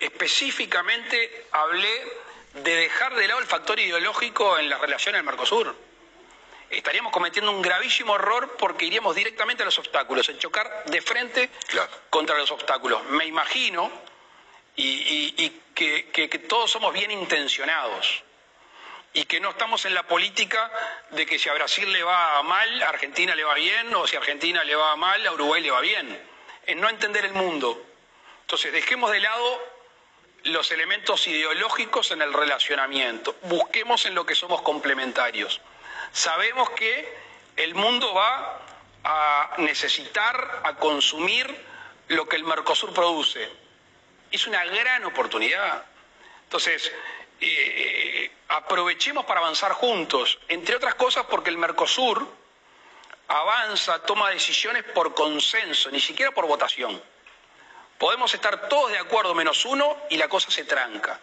J: específicamente hablé de dejar de lado el factor ideológico en la relación del Mercosur. Estaríamos cometiendo un gravísimo error porque iríamos directamente a los obstáculos, en chocar de frente contra los obstáculos. Me imagino y, que todos somos bien intencionados y que no estamos en la política de que si a Brasil le va mal, a Argentina le va bien, o si a Argentina le va mal, a Uruguay le va bien. En no entender el mundo. Entonces, dejemos de lado los elementos ideológicos en el relacionamiento. Busquemos en lo que somos complementarios. Sabemos que el mundo va a necesitar, a consumir lo que el Mercosur produce. Es una gran oportunidad. Entonces, eh, aprovechemos para avanzar juntos, entre otras cosas porque el Mercosur avanza, toma decisiones por consenso, ni siquiera por votación. Podemos estar todos de acuerdo menos uno y la cosa se tranca.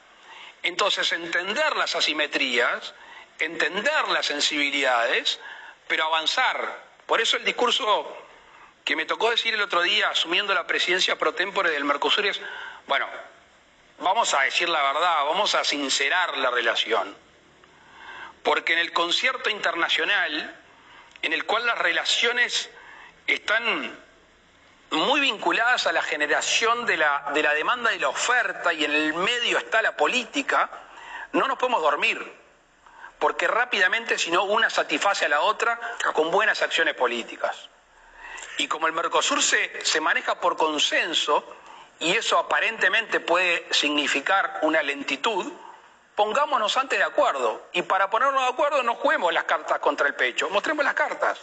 J: Entonces, entender las asimetrías, entender las sensibilidades, pero avanzar. Por eso el discurso que me tocó decir el otro día, asumiendo la presidencia pro tempore del Mercosur, es, bueno, vamos a decir la verdad, vamos a sincerar la relación. Porque en el concierto internacional, en el cual las relaciones están muy vinculadas a la generación de la, de la demanda y la oferta, y en el medio está la política, no nos podemos dormir, porque rápidamente, si no, una satisface a la otra con buenas acciones políticas. Y como el Mercosur se, se maneja por consenso, y eso aparentemente puede significar una lentitud, pongámonos antes de acuerdo. Y para ponernos de acuerdo no juguemos las cartas contra el pecho, mostremos las cartas.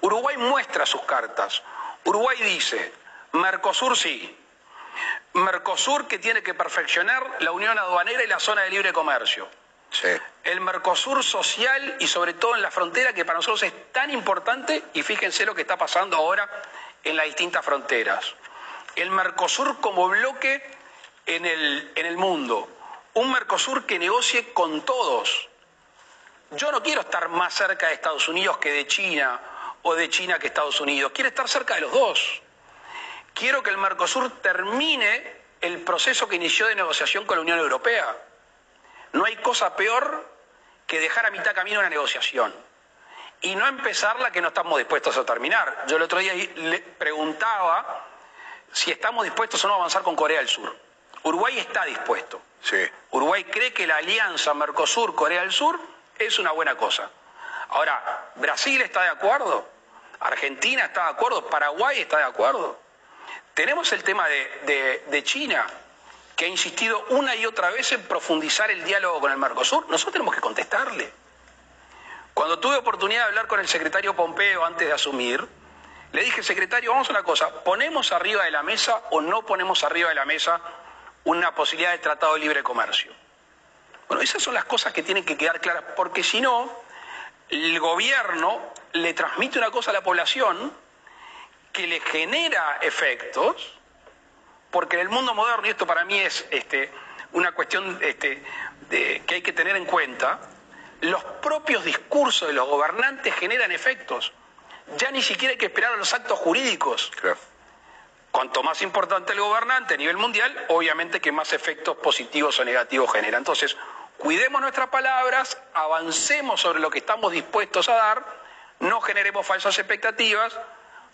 J: Uruguay muestra sus cartas. Uruguay dice, Mercosur sí. Mercosur que tiene que perfeccionar la unión aduanera y la zona de libre comercio. Sí. El Mercosur social y sobre todo en la frontera que para nosotros es tan importante y fíjense lo que está pasando ahora en las distintas fronteras el Mercosur como bloque en el, en el mundo, un Mercosur que negocie con todos. Yo no quiero estar más cerca de Estados Unidos que de China o de China que Estados Unidos, quiero estar cerca de los dos. Quiero que el Mercosur termine el proceso que inició de negociación con la Unión Europea. No hay cosa peor que dejar a mitad camino una negociación y no empezarla que no estamos dispuestos a terminar. Yo el otro día le preguntaba si estamos dispuestos o no a avanzar con Corea del Sur. Uruguay está dispuesto. Sí. Uruguay cree que la alianza Mercosur-Corea del Sur es una buena cosa. Ahora, ¿Brasil está de acuerdo? ¿Argentina está de acuerdo? ¿Paraguay está de acuerdo? Tenemos el tema de, de China, que ha insistido una y otra vez en profundizar el diálogo con el Mercosur. Nosotros tenemos que contestarle. Cuando tuve oportunidad de hablar con el secretario Pompeo antes de asumir, le dije, secretario, vamos a una cosa, ¿ponemos arriba de la mesa o no ponemos arriba de la mesa una posibilidad de tratado de libre comercio? Bueno, esas son las cosas que tienen que quedar claras, porque si no, el gobierno le transmite una cosa a la población que le genera efectos, porque en el mundo moderno, y esto para mí es este, una cuestión este, que hay que tener en cuenta, los propios discursos de los gobernantes generan efectos ya ni siquiera hay que esperar a los actos jurídicos. Cuanto más importante el gobernante a nivel mundial, obviamente que más efectos positivos o negativos genera. Entonces, cuidemos nuestras palabras, avancemos sobre lo que estamos dispuestos a dar, no generemos falsas expectativas,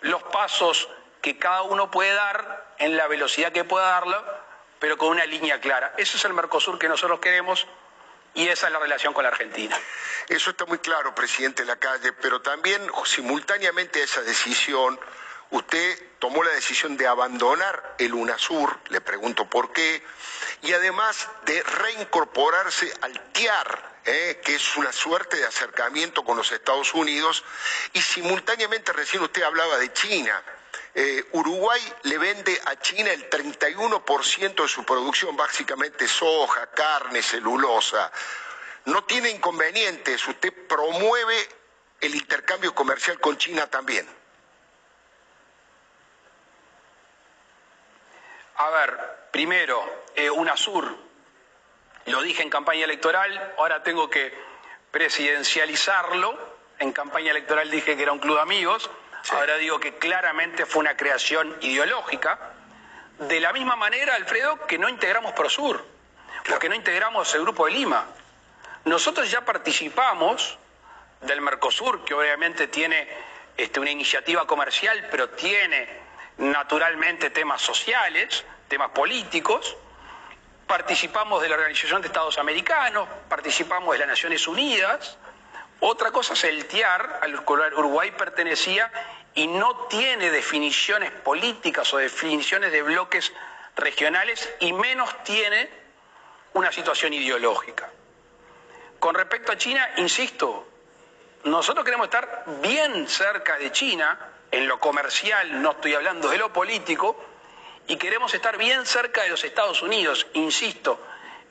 J: los pasos que cada uno puede dar en la velocidad que pueda darlo, pero con una línea clara. Ese es el Mercosur que nosotros queremos y esa es la relación con la Argentina.
I: Eso está muy claro, presidente Lacalle, pero también simultáneamente a esa decisión, usted tomó la decisión de abandonar el UNASUR, le pregunto por qué, y además de reincorporarse al TIAR, ¿eh? que es una suerte de acercamiento con los Estados Unidos, y simultáneamente recién usted hablaba de China. Eh, Uruguay le vende a China el 31% de su producción, básicamente soja, carne, celulosa. No tiene inconvenientes, usted promueve el intercambio comercial con China también.
J: A ver, primero, eh, UNASUR, lo dije en campaña electoral, ahora tengo que presidencializarlo. En campaña electoral dije que era un club de amigos, ahora digo que claramente fue una creación ideológica. De la misma manera, Alfredo, que no integramos Prosur, porque no integramos el Grupo de Lima. Nosotros ya participamos del Mercosur, que obviamente tiene este, una iniciativa comercial, pero tiene naturalmente temas sociales, temas políticos. Participamos de la Organización de Estados Americanos, participamos de las Naciones Unidas. Otra cosa es el TIAR, al cual Uruguay pertenecía, y no tiene definiciones políticas o definiciones de bloques regionales, y menos tiene una situación ideológica. Con respecto a China, insisto, nosotros queremos estar bien cerca de China, en lo comercial, no estoy hablando de lo político, y queremos estar bien cerca de los Estados Unidos, insisto,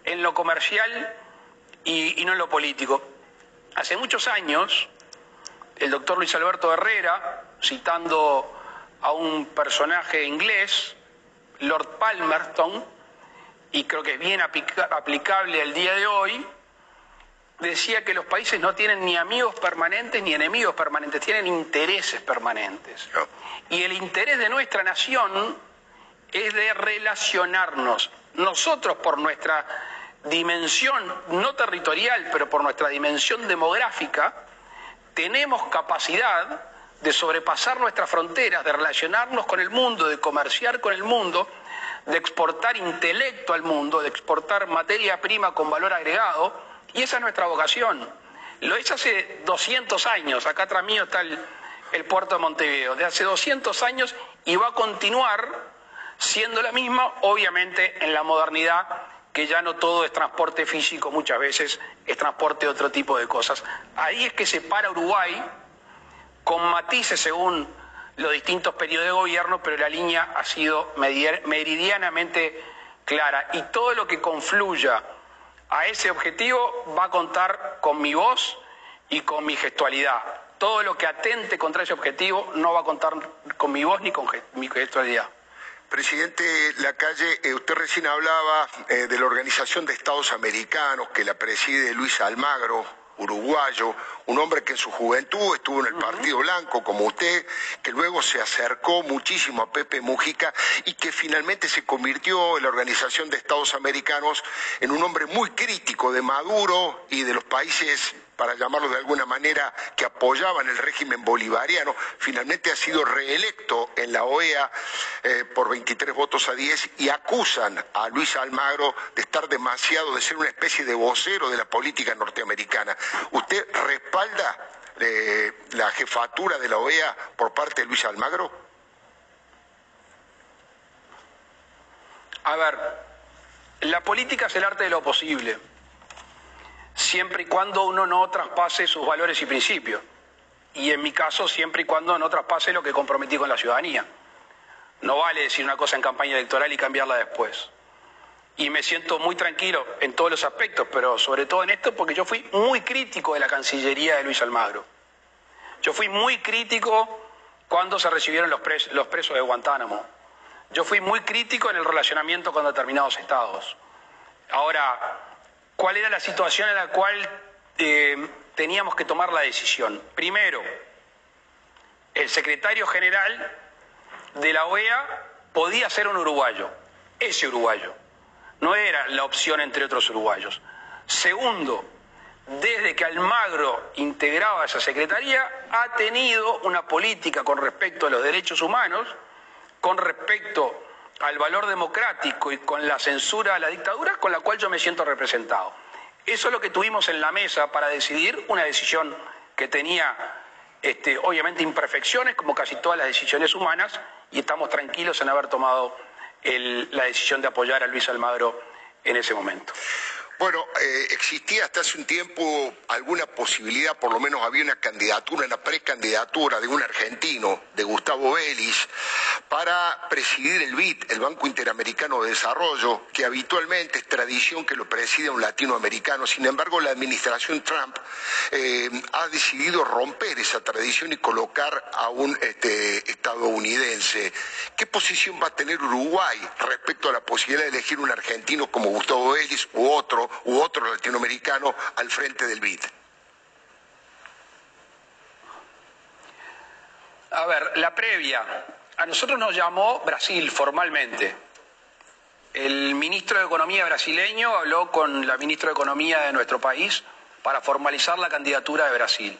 J: en lo comercial y, y no en lo político. Hace muchos años, el doctor Luis Alberto Herrera, citando a un personaje inglés, Lord Palmerston, y creo que es bien aplicable al día de hoy, decía que los países no tienen ni amigos permanentes ni enemigos permanentes, tienen intereses permanentes. Y el interés de nuestra nación es de relacionarnos. Nosotros por nuestra dimensión, no territorial, pero por nuestra dimensión demográfica, tenemos capacidad de sobrepasar nuestras fronteras, de relacionarnos con el mundo, de comerciar con el mundo, de exportar intelecto al mundo, de exportar materia prima con valor agregado, y esa es nuestra vocación. Lo hice hace 200 años, acá atrás mío está el, el puerto de Montevideo, de hace 200 años y va a continuar siendo la misma, obviamente en la modernidad, que ya no todo es transporte físico, muchas veces es transporte de otro tipo de cosas. Ahí es que se para Uruguay, con matices según los distintos periodos de gobierno, pero la línea ha sido meridianamente clara. Y todo lo que confluya a ese objetivo va a contar con mi voz y con mi gestualidad. Todo lo que atente contra ese objetivo no va a contar con mi voz ni con mi gestualidad.
I: Presidente Lacalle, eh, usted recién hablaba eh, de la Organización de Estados Americanos que la preside Luis Almagro, uruguayo, un hombre que en su juventud estuvo en el Partido Blanco como usted, que luego se acercó muchísimo a Pepe Mujica y que finalmente se convirtió en la Organización de Estados Americanos en un hombre muy crítico de Maduro y de los países para llamarlo de alguna manera, que apoyaban el régimen bolivariano, finalmente ha sido reelecto en la OEA eh, por 23 votos a 10 y acusan a Luis Almagro de estar demasiado, de ser una especie de vocero de la política norteamericana. ¿Usted respalda eh, la jefatura de la OEA por parte de Luis Almagro?
J: A ver, la política es el arte de lo posible siempre y cuando uno no traspase sus valores y principios. Y en mi caso, siempre y cuando no traspase lo que comprometí con la ciudadanía. No vale decir una cosa en campaña electoral y cambiarla después. Y me siento muy tranquilo en todos los aspectos, pero sobre todo en esto porque yo fui muy crítico de la Cancillería de Luis Almagro. Yo fui muy crítico cuando se recibieron los, los presos de Guantánamo. Yo fui muy crítico en el relacionamiento con determinados estados. Ahora, cuál era la situación en la cual eh, teníamos que tomar la decisión. Primero, el secretario general de la OEA podía ser un uruguayo, ese uruguayo. No era la opción entre otros uruguayos. Segundo, desde que Almagro integraba esa secretaría, ha tenido una política con respecto a los derechos humanos, con respecto al valor democrático y con la censura a la dictadura, con la cual yo me siento representado. Eso es lo que tuvimos en la mesa para decidir una decisión que tenía, este, obviamente, imperfecciones, como casi todas las decisiones humanas, y estamos tranquilos en haber tomado la decisión de apoyar a Luis Almagro en ese momento.
I: Bueno, eh, existía hasta hace un tiempo alguna posibilidad, por lo menos había una candidatura, una precandidatura de un argentino, de Gustavo Vélez, para presidir el BID, el Banco Interamericano de Desarrollo, que habitualmente es tradición que lo preside un latinoamericano. Sin embargo, la administración Trump eh, ha decidido romper esa tradición y colocar a un este, estadounidense. ¿Qué posición va a tener Uruguay respecto a la posibilidad de elegir un argentino como Gustavo Vélez u otro? U otro latinoamericano al frente del BID?
J: A ver, la previa. A nosotros nos llamó Brasil formalmente. El ministro de Economía brasileño habló con la ministra de Economía de nuestro país para formalizar la candidatura de Brasil.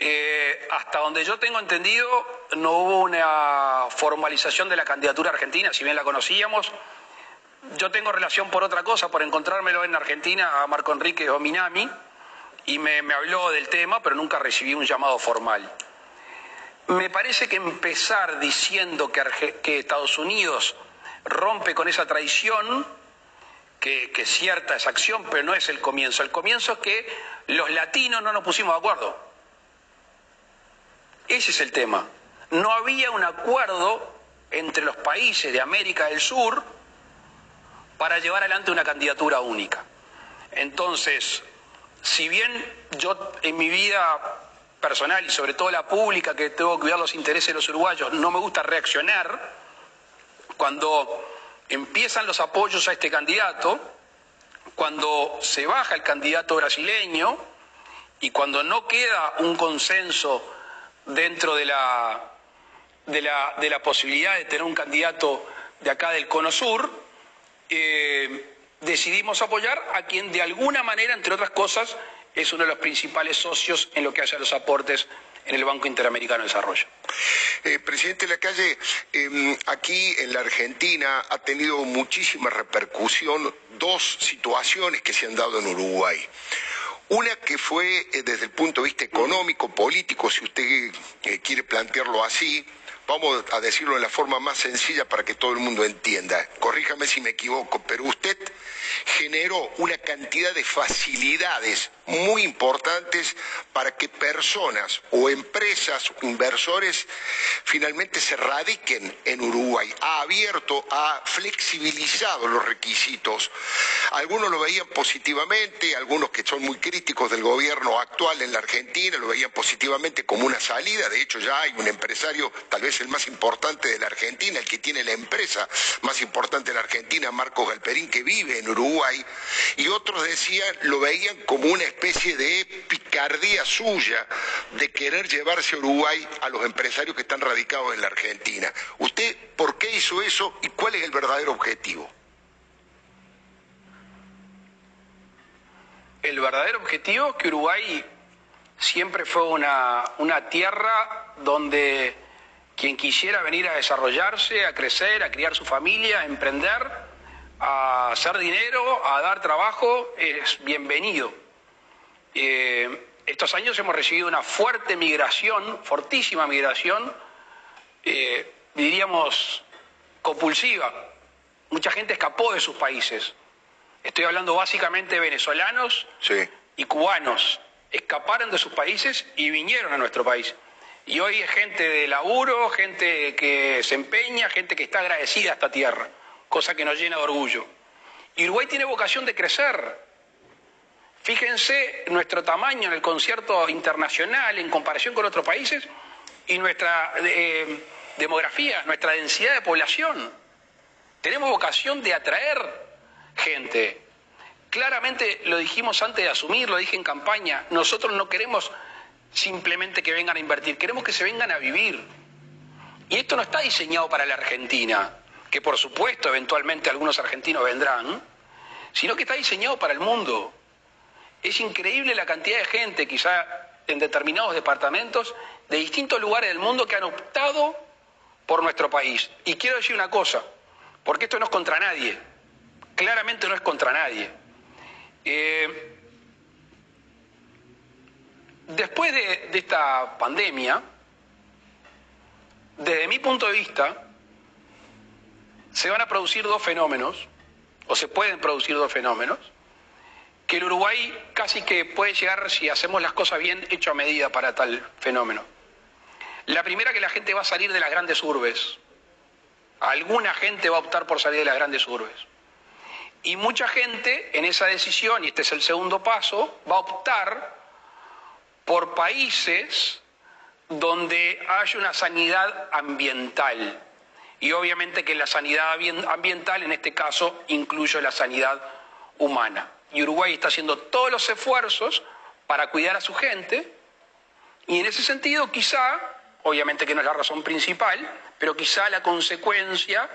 J: Eh, hasta donde yo tengo entendido, no hubo una formalización de la candidatura argentina, si bien la conocíamos, yo tengo relación por otra cosa, por encontrármelo en Argentina a Marco Enrique Ominami, y me, habló del tema, pero nunca recibí un llamado formal. Me parece que empezar diciendo que, que Estados Unidos rompe con esa tradición, que, que cierta esa acción, pero no es el comienzo. El comienzo es que los latinos no nos pusimos de acuerdo. Ese es el tema. No había un acuerdo entre los países de América del Sur para llevar adelante una candidatura única. Entonces, si bien yo en mi vida personal y sobre todo la pública que tengo que cuidar los intereses de los uruguayos, no me gusta reaccionar cuando empiezan los apoyos a este candidato, cuando se baja el candidato brasileño y cuando no queda un consenso dentro de la, de la, de la posibilidad de tener un candidato de acá del Cono Sur, eh, decidimos apoyar a quien de alguna manera, entre otras cosas, es uno de los principales socios en lo que hace a los aportes en el Banco Interamericano de Desarrollo.
I: Eh, presidente Lacalle, eh, aquí en la Argentina ha tenido muchísima repercusión dos situaciones que se han dado en Uruguay. Una que fue eh, desde el punto de vista económico, político, si usted quiere plantearlo así, vamos a decirlo de la forma más sencilla para que todo el mundo entienda. Corríjame si me equivoco, pero usted generó una cantidad de facilidades muy importantes para que personas o empresas inversores finalmente se radiquen en Uruguay. Ha abierto, ha flexibilizado los requisitos. Algunos lo veían positivamente, algunos que son muy críticos del gobierno actual en la Argentina lo veían positivamente como una salida. De hecho, ya hay un empresario, tal vez el más importante de la Argentina, el que tiene la empresa más importante de la Argentina, Marcos Galperín, que vive en Uruguay. Y otros decían, lo veían como una especie de picardía suya de querer llevarse a Uruguay a los empresarios que están radicados en la Argentina. ¿Usted por qué hizo eso y cuál es el verdadero objetivo?
J: El verdadero objetivo es que Uruguay siempre fue una, una tierra donde quien quisiera venir a desarrollarse, a crecer, a criar su familia, a emprender, a hacer dinero, a dar trabajo, es bienvenido. Eh, estos años hemos recibido una fuerte migración, fortísima migración, eh, diríamos compulsiva. Mucha gente escapó de sus países. Estoy hablando básicamente de venezolanos y cubanos. Escaparon de sus países y vinieron a nuestro país. Y hoy es gente de laburo, gente que se empeña, gente que está agradecida a esta tierra, cosa que nos llena de orgullo. Y Uruguay tiene vocación de crecer. Fíjense nuestro tamaño en el concierto internacional en comparación con otros países y nuestra eh, demografía, nuestra densidad de población. Tenemos vocación de atraer gente. Claramente lo dijimos antes de asumir, lo dije en campaña, nosotros no queremos simplemente que vengan a invertir, queremos que se vengan a vivir. Y esto no está diseñado para la Argentina, que por supuesto eventualmente algunos argentinos vendrán, sino que está diseñado para el mundo. Es increíble la cantidad de gente, quizá en determinados departamentos, de distintos lugares del mundo que han optado por nuestro país. Y quiero decir una cosa, porque esto no es contra nadie, claramente no es contra nadie. Eh, después de, de esta pandemia, desde mi punto de vista, se van a producir dos fenómenos, o se pueden producir dos fenómenos, que el Uruguay casi que puede llegar, si hacemos las cosas bien, hecho a medida para tal fenómeno. La primera que la gente va a salir de las grandes urbes. Alguna gente va a optar por salir de las grandes urbes. Y mucha gente en esa decisión, y este es el segundo paso, va a optar por países donde haya una sanidad ambiental. Y obviamente que la sanidad ambiental en este caso incluye la sanidad humana. Y Uruguay está haciendo todos los esfuerzos para cuidar a su gente. Y en ese sentido quizá, obviamente que no es la razón principal, pero quizá la consecuencia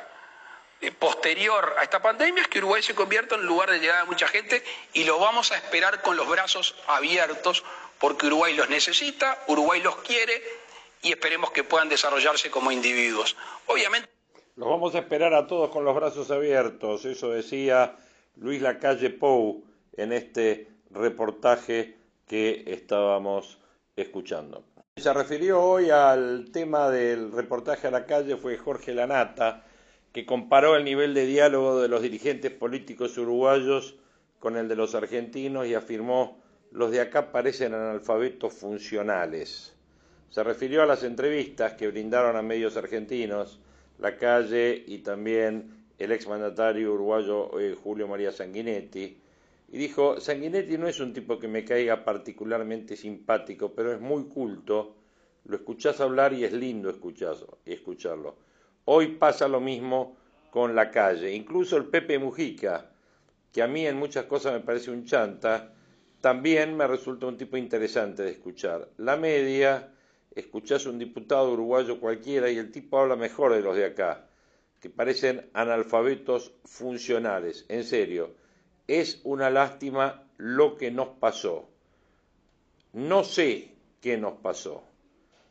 J: eh, posterior a esta pandemia es que Uruguay se convierta en lugar de llegada de mucha gente y lo vamos a esperar con los brazos abiertos porque Uruguay los necesita, Uruguay los quiere y esperemos que puedan desarrollarse como individuos. Obviamente.
D: Los vamos a esperar a todos con los brazos abiertos, eso decía Luis Lacalle Pou en este reportaje que estábamos escuchando. Se refirió hoy al tema del reportaje a la calle, fue Jorge Lanata, que comparó el nivel de diálogo de los dirigentes políticos uruguayos con el de los argentinos y afirmó los de acá parecen analfabetos funcionales. Se refirió a las entrevistas que brindaron a medios argentinos, la calle y también el exmandatario uruguayo eh, Julio María Sanguinetti, y dijo, Sanguinetti no es un tipo que me caiga particularmente simpático, pero es muy culto, lo escuchás hablar y es lindo escucharlo. Hoy pasa lo mismo con la calle, incluso el Pepe Mujica, que a mí en muchas cosas me parece un chanta, también me resulta un tipo interesante de escuchar. La media, escuchás un diputado uruguayo cualquiera y el tipo habla mejor de los de acá, que parecen analfabetos funcionales. En serio, es una lástima lo que nos pasó. No sé qué nos pasó.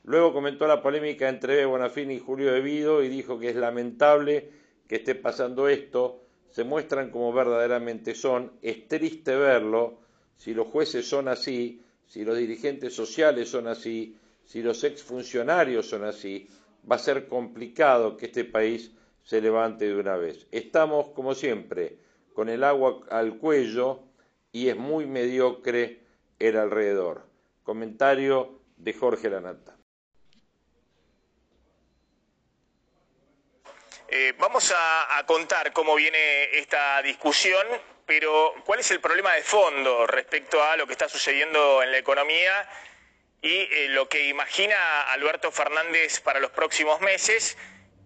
D: Luego comentó la polémica entre Bonafini y Julio De Vido y dijo que es lamentable que esté pasando esto, se muestran como verdaderamente son, es triste verlo, si los jueces son así, si los dirigentes sociales son así, si los exfuncionarios son así, va a ser complicado que este país se levante de una vez. Estamos, como siempre, con el agua al cuello y es muy mediocre el alrededor. Comentario de Jorge Lanata.
K: Eh, vamos a, contar cómo viene esta discusión, pero ¿cuál es el problema de fondo respecto a lo que está sucediendo en la economía y eh, lo que imagina Alberto Fernández para los próximos meses?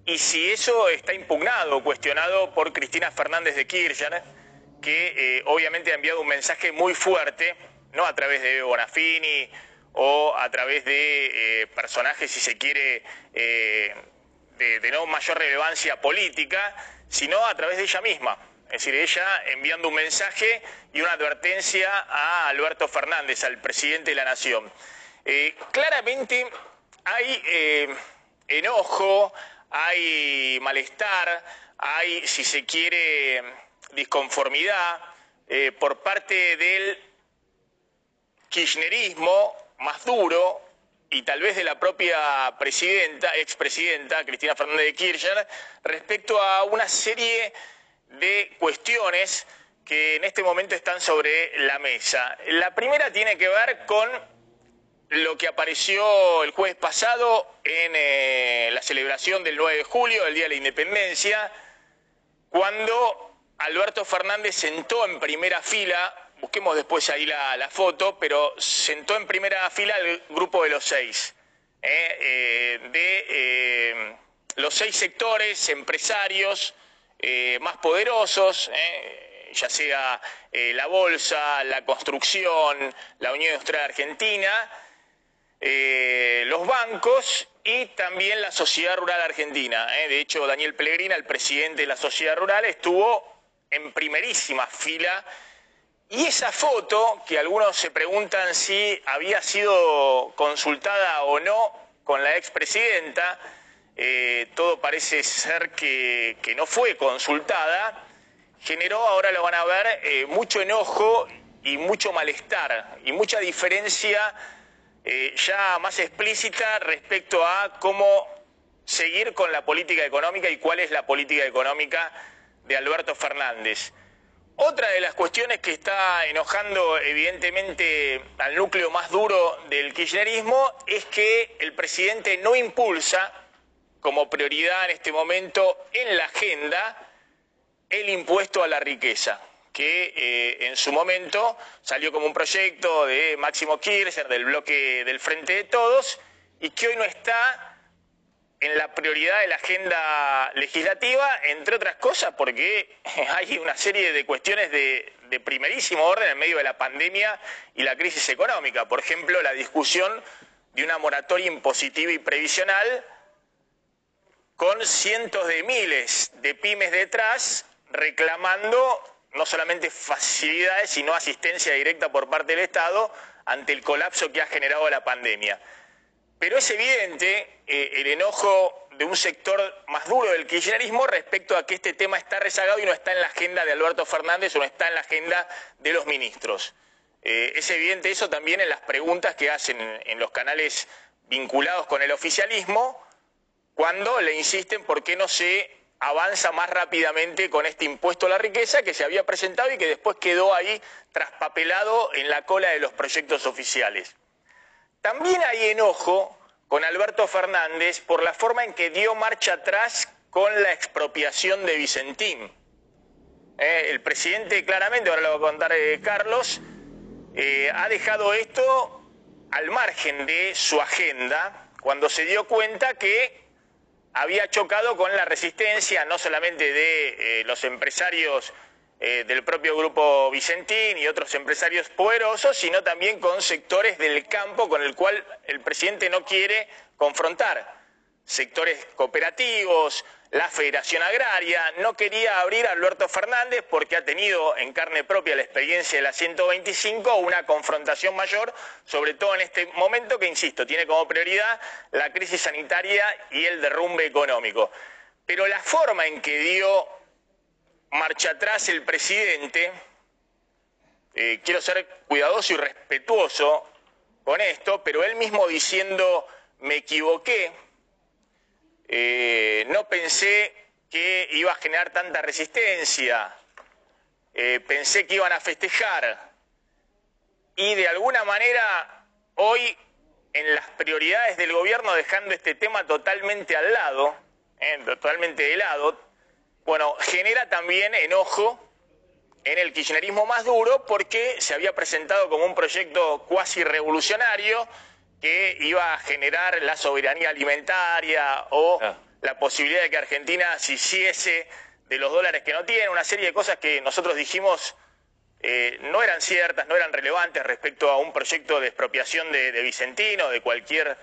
K: Y si eso está impugnado cuestionado por Cristina Fernández de Kirchner, que eh, obviamente ha enviado un mensaje muy fuerte, no a través de Bonafini o a través de personajes, si se quiere, de, no mayor relevancia política, sino a través de ella misma. Es decir, ella enviando un mensaje y una advertencia a Alberto Fernández, al presidente de la Nación. Eh, claramente hay eh, enojo, hay malestar, hay, si se quiere, disconformidad eh, por parte del kirchnerismo más duro, y tal vez de la propia presidenta, expresidenta Cristina Fernández de Kirchner, respecto a una serie de cuestiones que en este momento están sobre la mesa. La primera tiene que ver con lo que apareció el jueves pasado en eh, la celebración del 9 de julio, el Día de la Independencia, cuando Alberto Fernández sentó en primera fila busquemos después ahí la, foto, pero sentó en primera fila el grupo de los seis, ¿eh? Eh, de los seis sectores empresarios más poderosos, ya sea la bolsa, la construcción, la Unión Industrial Argentina, los bancos y también la Sociedad Rural Argentina. De hecho, Daniel Pellegrina, el presidente de la Sociedad Rural, estuvo en primerísima fila Y esa foto, que algunos se preguntan si había sido consultada o no con la expresidenta, eh, todo parece ser que, que, no fue consultada, generó, ahora lo van a ver, eh, mucho enojo y mucho malestar y mucha diferencia eh, ya más explícita respecto a cómo seguir con la política económica y cuál es la política económica de Alberto Fernández. Otra de las cuestiones que está enojando evidentemente al núcleo más duro del kirchnerismo es que el presidente no impulsa como prioridad en este momento en la agenda el impuesto a la riqueza, que eh, en su momento salió como un proyecto de Máximo Kirchner, del bloque del Frente de Todos, y que hoy no está en la prioridad de la agenda legislativa, entre otras cosas porque *laughs* hay una serie de cuestiones de, de, primerísimo orden en medio de la pandemia y la crisis económica. Por ejemplo, la discusión de una moratoria impositiva y previsional con cientos de miles de pymes detrás reclamando no solamente facilidades, sino asistencia directa por parte del Estado ante el colapso que ha generado la pandemia. Pero es evidente eh, el enojo de un sector más duro del kirchnerismo respecto a que este tema está rezagado y no está en la agenda de Alberto Fernández o no está en la agenda de los ministros. Eh, es evidente eso también en las preguntas que hacen en los canales vinculados con el oficialismo, cuando le insisten por qué no se avanza más rápidamente con este impuesto a la riqueza que se había presentado y que después quedó ahí traspapelado en la cola de los proyectos oficiales. También hay enojo con Alberto Fernández por la forma en que dio marcha atrás con la expropiación de Vicentín. Eh, el presidente claramente, ahora lo va a contar eh, Carlos, eh, ha dejado esto al margen de su agenda cuando se dio cuenta que había chocado con la resistencia no solamente de eh, los empresarios eh, del propio grupo Vicentín y otros empresarios poderosos, sino también con sectores del campo con el cual el presidente no quiere confrontar. Sectores cooperativos, la Federación Agraria, no quería abrir a Alberto Fernández porque ha tenido en carne propia la experiencia de la 125 una confrontación mayor, sobre todo en este momento que, insisto, tiene como prioridad la crisis sanitaria y el derrumbe económico. Pero la forma en que dio marcha atrás el presidente, eh, quiero ser cuidadoso y respetuoso con esto, pero él mismo diciendo me equivoqué, eh, no pensé que iba a generar tanta resistencia, eh, pensé que iban a festejar. Y de alguna manera hoy en las prioridades del gobierno dejando este tema totalmente al lado, eh, totalmente de lado, bueno, genera también enojo en el kirchnerismo más duro porque se había presentado como un proyecto cuasi revolucionario que iba a generar la soberanía alimentaria o ah. la posibilidad de que Argentina se hiciese de los dólares que no tiene, una serie de cosas que nosotros dijimos eh, no eran ciertas, no eran relevantes respecto a un proyecto de expropiación de, de Vicentino, de cualquier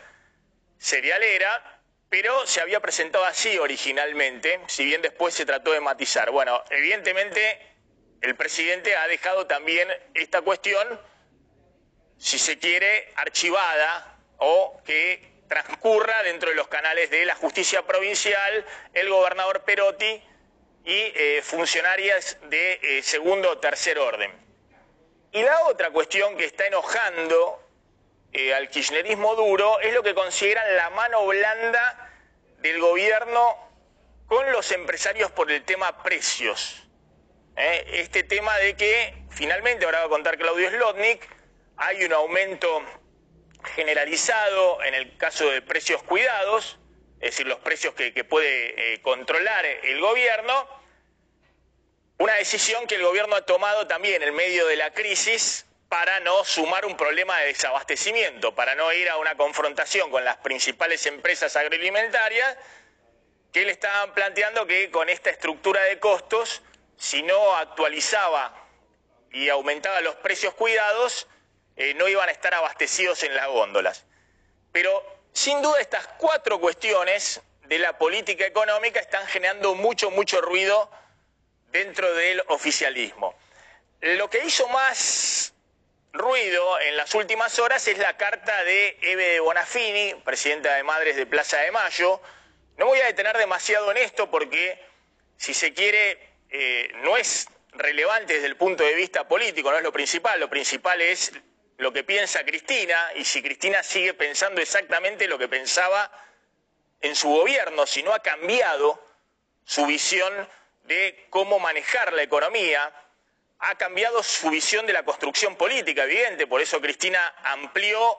K: cerealera, pero se había presentado así originalmente, si bien después se trató de matizar. Bueno, evidentemente el presidente ha dejado también esta cuestión si se quiere, archivada o que transcurra dentro de los canales de la justicia provincial, el gobernador Perotti y eh, funcionarias de eh, segundo o tercer orden. Y la otra cuestión que está enojando eh, al kirchnerismo duro es lo que consideran la mano blanda del gobierno con los empresarios por el tema precios. Este tema de que, finalmente, ahora va a contar Claudio Slotnik, hay un aumento generalizado en el caso de precios cuidados, es decir, los precios que, puede eh, controlar el gobierno. Una decisión que el gobierno ha tomado también en medio de la crisis para no sumar un problema de desabastecimiento, para no ir a una confrontación con las principales empresas agroalimentarias, que le estaban planteando que con esta estructura de costos, si no actualizaba y aumentaba los precios cuidados, eh, no iban a estar abastecidos en las góndolas. Pero sin duda estas cuatro cuestiones de la política económica están generando mucho, mucho ruido dentro del oficialismo. Lo que hizo más ruido en las últimas horas es la carta de Eve de Bonafini, presidenta de Madres de Plaza de Mayo. No voy a detener demasiado en esto porque, si se quiere, eh, no es relevante desde el punto de vista político, no es lo principal. Lo principal es lo que piensa Cristina y si Cristina sigue pensando exactamente lo que pensaba en su gobierno, si no ha cambiado su visión de cómo manejar la economía, ha cambiado su visión de la construcción política, evidente, por eso Cristina amplió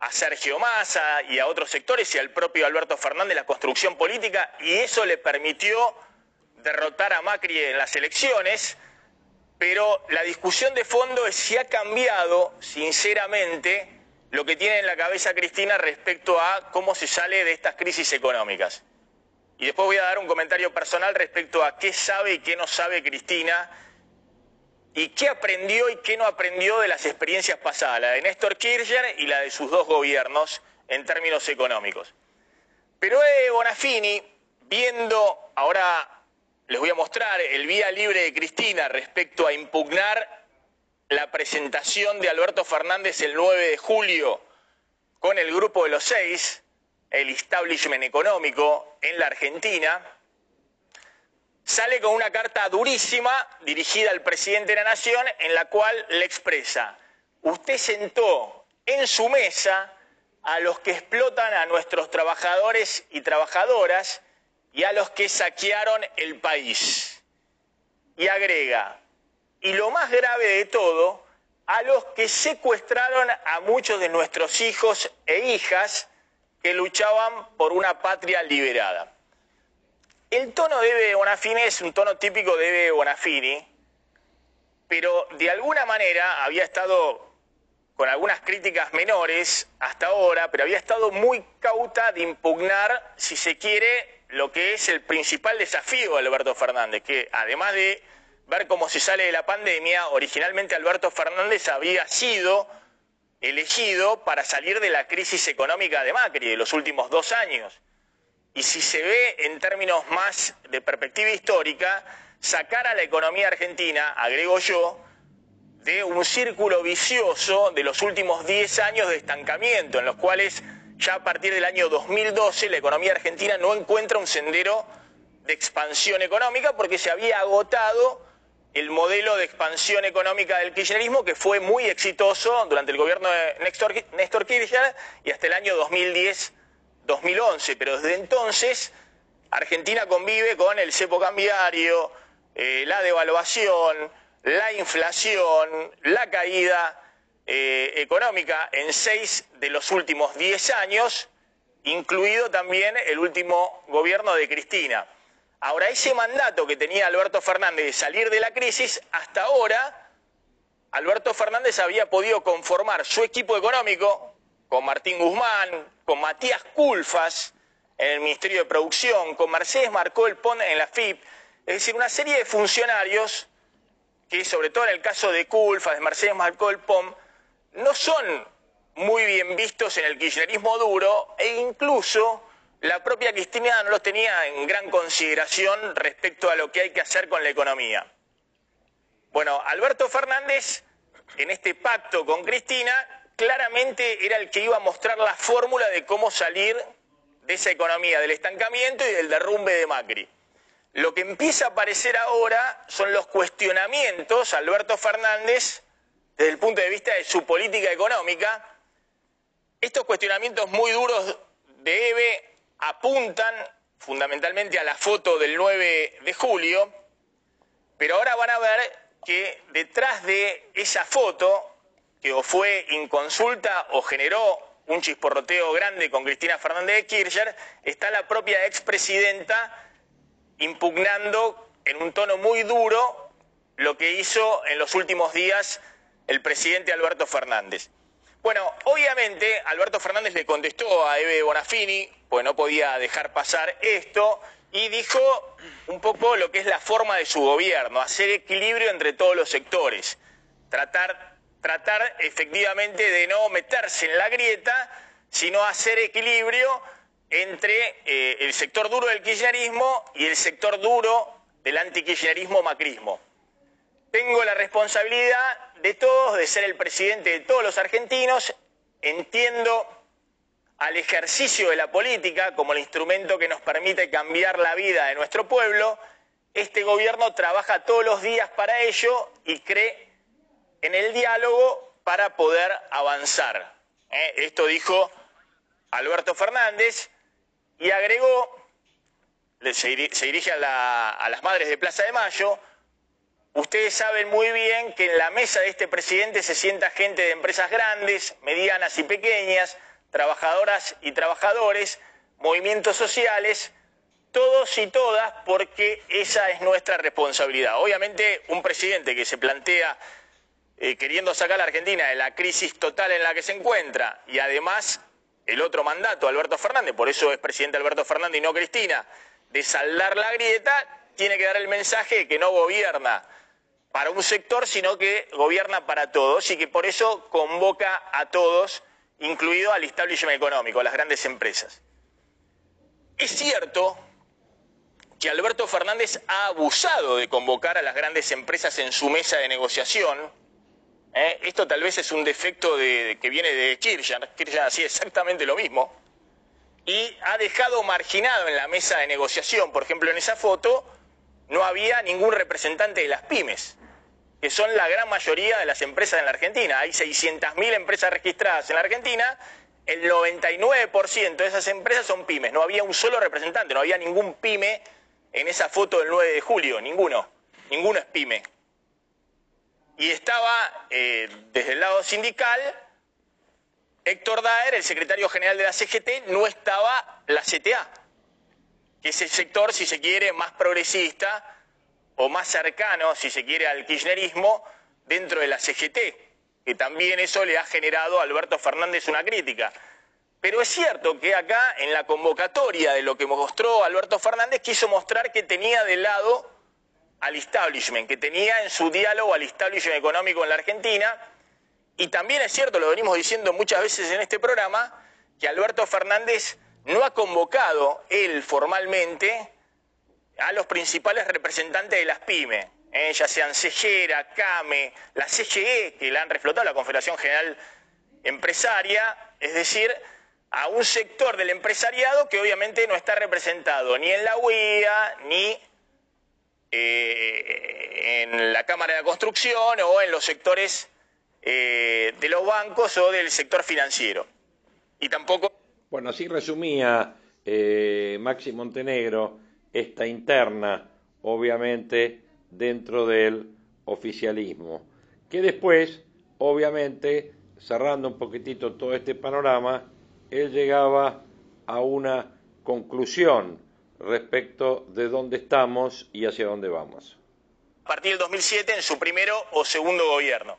K: a Sergio Massa y a otros sectores y al propio Alberto Fernández la construcción política y eso le permitió derrotar a Macri en las elecciones, pero la discusión de fondo es si ha cambiado, sinceramente, lo que tiene en la cabeza Cristina respecto a cómo se sale de estas crisis económicas. Y después voy a dar un comentario personal respecto a qué sabe y qué no sabe Cristina y qué aprendió y qué no aprendió de las experiencias pasadas, la de Néstor Kirchner y la de sus dos gobiernos en términos económicos. Pero eh, Bonafini, viendo, ahora les voy a mostrar el vía libre de Cristina respecto a impugnar la presentación de Alberto Fernández el 9 de julio con el grupo de los seis, el establishment económico en la Argentina, sale con una carta durísima dirigida al presidente de la Nación en la cual le expresa, usted sentó en su mesa a los que explotan a nuestros trabajadores y trabajadoras y a los que saquearon el país. Y agrega, y lo más grave de todo, a los que secuestraron a muchos de nuestros hijos e hijas que luchaban por una patria liberada. El tono de Eve Bonafini es un tono típico de Eve Bonafini, pero de alguna manera había estado con algunas críticas menores hasta ahora, pero había estado muy cauta de impugnar, si se quiere, lo que es el principal desafío de Alberto Fernández, que además de ver cómo se sale de la pandemia, originalmente Alberto Fernández había sido elegido para salir de la crisis económica de Macri de los últimos dos años. Y si se ve en términos más de perspectiva histórica, sacar a la economía argentina, agrego yo, de un círculo vicioso de los últimos 10 años de estancamiento, en los cuales ya a partir del año 2012 la economía argentina no encuentra un sendero de expansión económica porque se había agotado el modelo de expansión económica del kirchnerismo que fue muy exitoso durante el gobierno de Néstor, Kirchner y hasta el año 2010 2011, pero desde entonces Argentina convive con el cepo cambiario, eh, la devaluación, la inflación, la caída eh, económica en seis de los últimos diez años, incluido también el último gobierno de Cristina. Ahora, ese mandato que tenía Alberto Fernández de salir de la crisis, hasta ahora, Alberto Fernández había podido conformar su equipo económico, con Martín Guzmán, con Matías Culfas en el Ministerio de Producción, con Mercedes Marcó el PON en la FIP, es decir, una serie de funcionarios que, sobre todo en el caso de Culfas, de Mercedes Marcó el POM, no son muy bien vistos en el kirchnerismo duro e incluso la propia Cristina no los tenía en gran consideración respecto a lo que hay que hacer con la economía. Bueno, Alberto Fernández, en este pacto con Cristina, claramente era el que iba a mostrar la fórmula de cómo salir de esa economía, del estancamiento y del derrumbe de Macri. Lo que empieza a aparecer ahora son los cuestionamientos Alberto Fernández desde el punto de vista de su política económica. Estos cuestionamientos muy duros de EVE apuntan fundamentalmente a la foto del 9 de julio, pero ahora van a ver que detrás de esa foto que o fue inconsulta o generó un chisporroteo grande con Cristina Fernández de Kirchner, está la propia expresidenta impugnando en un tono muy duro lo que hizo en los últimos días el presidente Alberto Fernández. Bueno, obviamente Alberto Fernández le contestó a Eve Bonafini, pues no podía dejar pasar esto, y dijo un poco lo que es la forma de su gobierno, hacer equilibrio entre todos los sectores, tratar tratar efectivamente de no meterse en la grieta, sino hacer equilibrio entre eh, el sector duro del kirchnerismo y el sector duro del antikirchnerismo macrismo. Tengo la responsabilidad de todos, de ser el presidente de todos los argentinos, entiendo al ejercicio de la política como el instrumento que nos permite cambiar la vida de nuestro pueblo, este gobierno trabaja todos los días para ello y cree en el diálogo para poder avanzar. ¿eh? Esto dijo Alberto Fernández y agregó, se dirige a, a las madres de Plaza de Mayo, Ustedes saben muy bien que en la mesa de este presidente se sienta gente de empresas grandes, medianas y pequeñas, trabajadoras y trabajadores, movimientos sociales, todos y todas, porque esa es nuestra responsabilidad. Obviamente, un presidente que se plantea eh, queriendo sacar a la Argentina de la crisis total en la que se encuentra y además el otro mandato, Alberto Fernández, por eso es presidente Alberto Fernández y no Cristina, de saldar la grieta, tiene que dar el mensaje de que no gobierna para un sector, sino que gobierna para todos y que por eso convoca a todos incluido al establishment económico, a las grandes empresas. Es cierto que Alberto Fernández ha abusado de convocar a las grandes empresas en su mesa de negociación. ¿eh? Esto tal vez es un defecto de, que viene de Kirchner. Kirchner hacía exactamente lo mismo. Y ha dejado marginado en la mesa de negociación, por ejemplo, en esa foto, no había ningún representante de las pymes que son la gran mayoría de las empresas en la Argentina. Hay 600.000 empresas registradas en la Argentina, el 99% de esas empresas son pymes. No había un solo representante, no había ningún pyme en esa foto del 9 de julio, ninguno. Ninguno es pyme. Y estaba eh, desde el lado sindical, Héctor Daer, el secretario general de la CGT, no estaba la CTA, que es el sector, si se quiere, más progresista o más cercano, si se quiere, al kirchnerismo dentro de la CGT, que también eso le ha generado a Alberto Fernández una crítica. Pero es cierto que acá, en la convocatoria de lo que mostró Alberto Fernández, quiso mostrar que tenía de lado al establishment, que tenía en su diálogo al establishment económico en la Argentina. Y también es cierto, lo venimos diciendo muchas veces en este programa, que Alberto Fernández no ha convocado él formalmente a los principales representantes de las pymes, ¿eh? ya sean Cejera, CAME, la CGE, que la han reflotado, la Confederación General Empresaria, es decir, a un sector del empresariado que obviamente no está representado ni en la UIA, ni eh, en la Cámara de la Construcción o en los sectores eh, de los bancos o del sector financiero. Y tampoco...
D: Bueno, así resumía Maxi Montenegro esta interna, obviamente, dentro del oficialismo, que después, obviamente, cerrando un poquitito todo este panorama, él llegaba a una conclusión respecto de dónde estamos y hacia dónde vamos.
K: A partir del 2007 en su primero o segundo gobierno.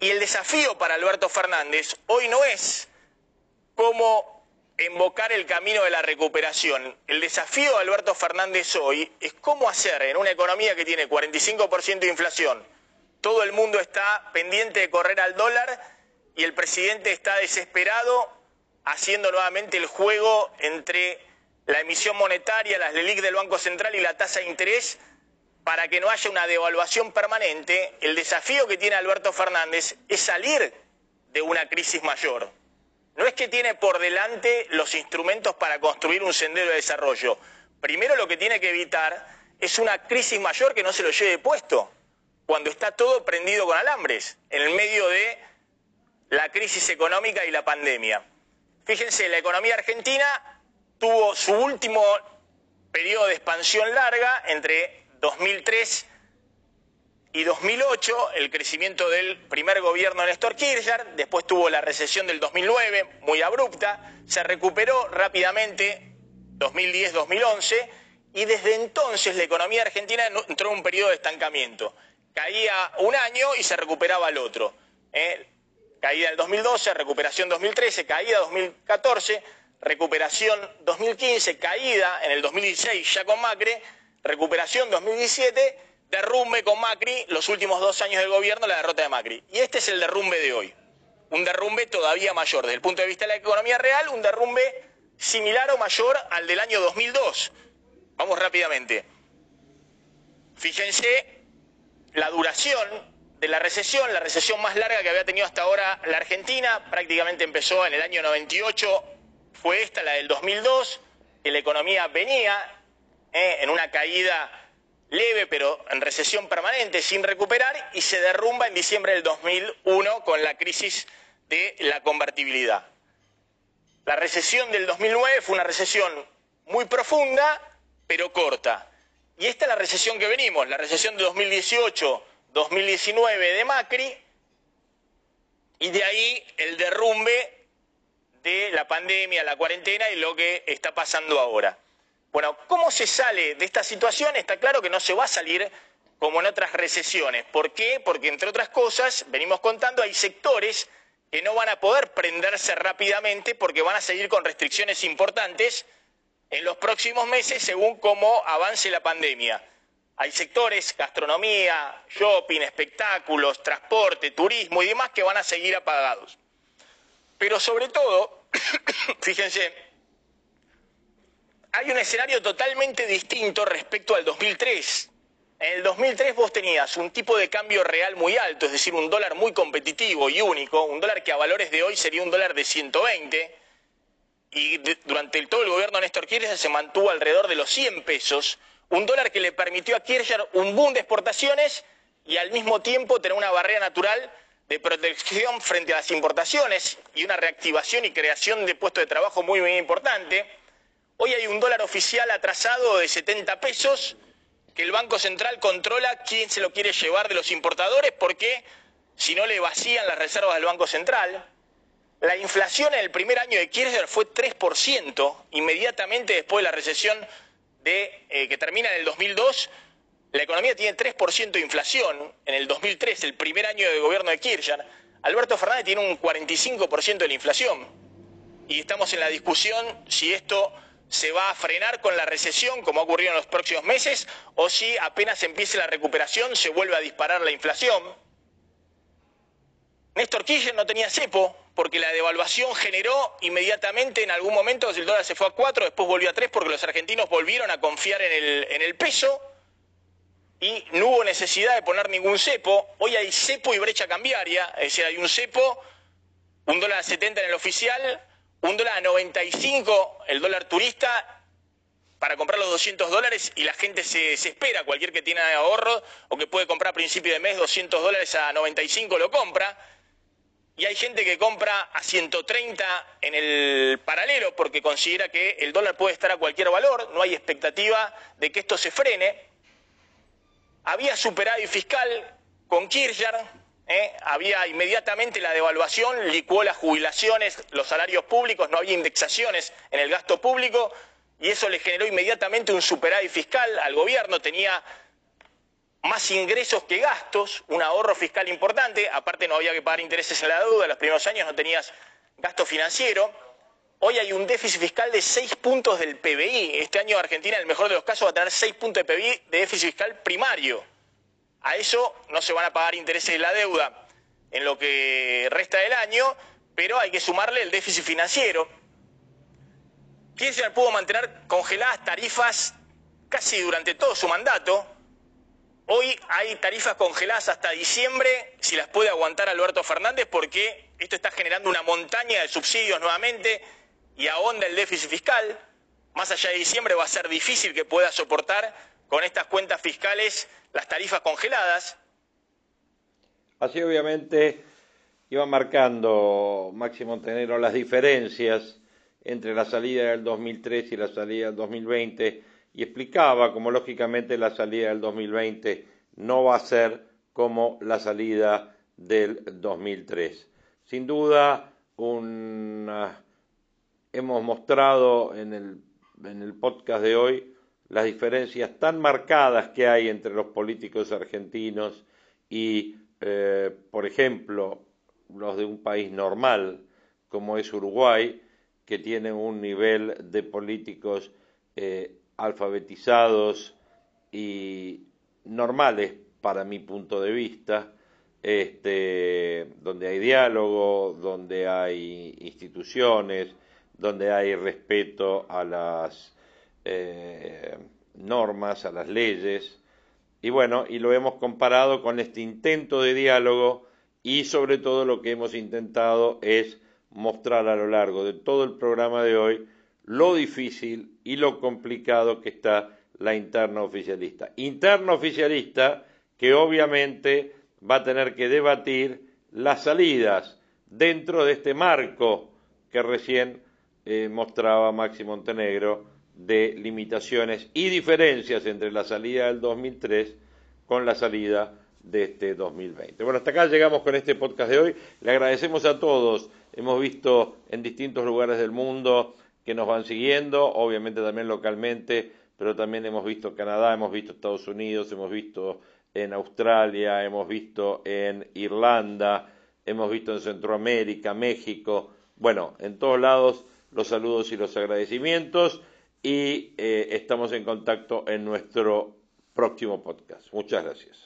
K: Y el desafío para Alberto Fernández hoy no es cómo invocar el camino de la recuperación. El desafío de Alberto Fernández hoy es cómo hacer en una economía que tiene 45% de inflación, todo el mundo está pendiente de correr al dólar y el presidente está desesperado haciendo nuevamente el juego entre la emisión monetaria, las LELIC del Banco Central y la tasa de interés para que no haya una devaluación permanente, el desafío que tiene Alberto Fernández es salir de una crisis mayor no es que tiene por delante los instrumentos para construir un sendero de desarrollo. Primero lo que tiene que evitar es una crisis mayor que no se lo lleve puesto, cuando está todo prendido con alambres, en el medio de la crisis económica y la pandemia. Fíjense, la economía argentina tuvo su último periodo de expansión larga entre 2003 y 2008, el crecimiento del primer gobierno de Néstor Kirchner, después tuvo la recesión del 2009, muy abrupta, se recuperó rápidamente 2010-2011 y desde entonces la economía argentina entró en un periodo de estancamiento. Caía un año y se recuperaba el otro. ¿eh? Caída en el 2012, recuperación 2013, caída 2014, recuperación 2015, caída en el 2016 ya con Macri, recuperación 2017 derrumbe con Macri, los últimos dos años del gobierno, la derrota de Macri. Y este es el derrumbe de hoy. Un derrumbe todavía mayor. Desde el punto de vista de la economía real, un derrumbe similar o mayor al del año 2002. Vamos rápidamente. Fíjense la duración de la recesión, la recesión más larga que había tenido hasta ahora la Argentina, prácticamente empezó en el año 98, fue esta, la del 2002, que la economía venía eh, en una caída leve, pero en recesión permanente, sin recuperar, y se derrumba en diciembre del 2001 con la crisis de la convertibilidad. La recesión del 2009 fue una recesión muy profunda, pero corta. Y esta es la recesión que venimos, la recesión de 2018-2019 de Macri, y de ahí el derrumbe de la pandemia, la cuarentena y lo que está pasando ahora. Bueno, ¿cómo se sale de esta situación? Está claro que no se va a salir como en otras recesiones. ¿Por qué? Porque, entre otras cosas, venimos contando, hay sectores que no van a poder prenderse rápidamente porque van a seguir con restricciones importantes en los próximos meses según cómo avance la pandemia. Hay sectores, gastronomía, shopping, espectáculos, transporte, turismo y demás que van a seguir apagados. Pero sobre todo, *coughs* fíjense, hay un escenario totalmente distinto respecto al 2003. En el 2003 vos tenías un tipo de cambio real muy alto, es decir, un dólar muy competitivo y único, un dólar que a valores de hoy sería un dólar de 120, y durante todo el gobierno de Néstor Kirchner se mantuvo alrededor de los 100 pesos, un dólar que le permitió a Kirchner un boom de exportaciones y al mismo tiempo tener una barrera natural de protección frente a las importaciones y una reactivación y creación de puestos de trabajo muy, muy importante. Hoy hay un dólar oficial atrasado de 70 pesos que el Banco Central controla quién se lo quiere llevar de los importadores porque si no le vacían las reservas del Banco Central. La inflación en el primer año de Kirchner fue 3%, inmediatamente después de la recesión de, eh, que termina en el 2002, la economía tiene 3% de inflación. En el 2003, el primer año de gobierno de Kirchner, Alberto Fernández tiene un 45% de la inflación. Y estamos en la discusión si esto se va a frenar con la recesión, como ha ocurrido en los próximos meses, o si apenas empiece la recuperación se vuelve a disparar la inflación. Néstor Kirchner no tenía cepo, porque la devaluación generó inmediatamente, en algún momento el dólar se fue a 4, después volvió a 3 porque los argentinos volvieron a confiar en el, en el peso y no hubo necesidad de poner ningún cepo. Hoy hay cepo y brecha cambiaria, es decir, hay un cepo, un dólar a 70 en el oficial, un dólar a 95 el dólar turista para comprar los 200 dólares y la gente se desespera, cualquier que tiene ahorro o que puede comprar a principio de mes 200 dólares a 95 lo compra y hay gente que compra a 130 en el paralelo porque considera que el dólar puede estar a cualquier valor, no hay expectativa de que esto se frene. Había superávit fiscal con Kirchner, ¿eh? había inmediatamente la devaluación, licuó las jubilaciones, los salarios públicos, no había indexaciones en el gasto público y eso le generó inmediatamente un superávit fiscal al gobierno, tenía más ingresos que gastos, un ahorro fiscal importante, aparte no había que pagar intereses en la deuda, en los primeros años no tenías gasto financiero. Hoy hay un déficit fiscal de 6 puntos del PBI. Este año Argentina, en el mejor de los casos, va a tener 6 puntos de PBI de déficit fiscal primario. A eso no se van a pagar intereses de la deuda en lo que resta del año, pero hay que sumarle el déficit financiero. Kirchner pudo mantener congeladas tarifas casi durante todo su mandato, Hoy hay tarifas congeladas hasta diciembre, si las puede aguantar Alberto Fernández, porque esto está generando una montaña de subsidios nuevamente y ahonda el déficit fiscal. Más allá de diciembre va a ser difícil que pueda soportar con estas cuentas fiscales las tarifas congeladas.
D: Así obviamente iba marcando Máximo Tenero las diferencias entre la salida del 2003 y la salida del 2020 y explicaba como lógicamente la salida del 2020 no va a ser como la salida del 2003. Sin duda, hemos mostrado en el, en el podcast de hoy las diferencias tan marcadas que hay entre los políticos argentinos y, eh, por ejemplo, los de un país normal como es Uruguay, que tiene un nivel de políticos eh, alfabetizados y normales para mi punto de vista, este, donde hay diálogo, donde hay instituciones, donde hay respeto a las eh, normas, a las leyes, y bueno, y lo hemos comparado con este intento de diálogo y sobre todo lo que hemos intentado es mostrar a lo largo de todo el programa de hoy lo difícil y lo complicado que está la interna oficialista. Interna oficialista que obviamente va a tener que debatir las salidas dentro de este marco que recién eh, mostraba Maxi Montenegro de limitaciones y diferencias entre la salida del 2003 con la salida de este 2020. Bueno, hasta acá llegamos con este podcast de hoy. Le agradecemos a todos. Hemos visto en distintos lugares del mundo que nos van siguiendo, obviamente también localmente, pero también hemos visto Canadá, hemos visto Estados Unidos, hemos visto en Australia, hemos visto en Irlanda, hemos visto en Centroamérica, México, bueno, en todos lados los saludos y los agradecimientos y eh, estamos en contacto en nuestro próximo podcast. Muchas gracias.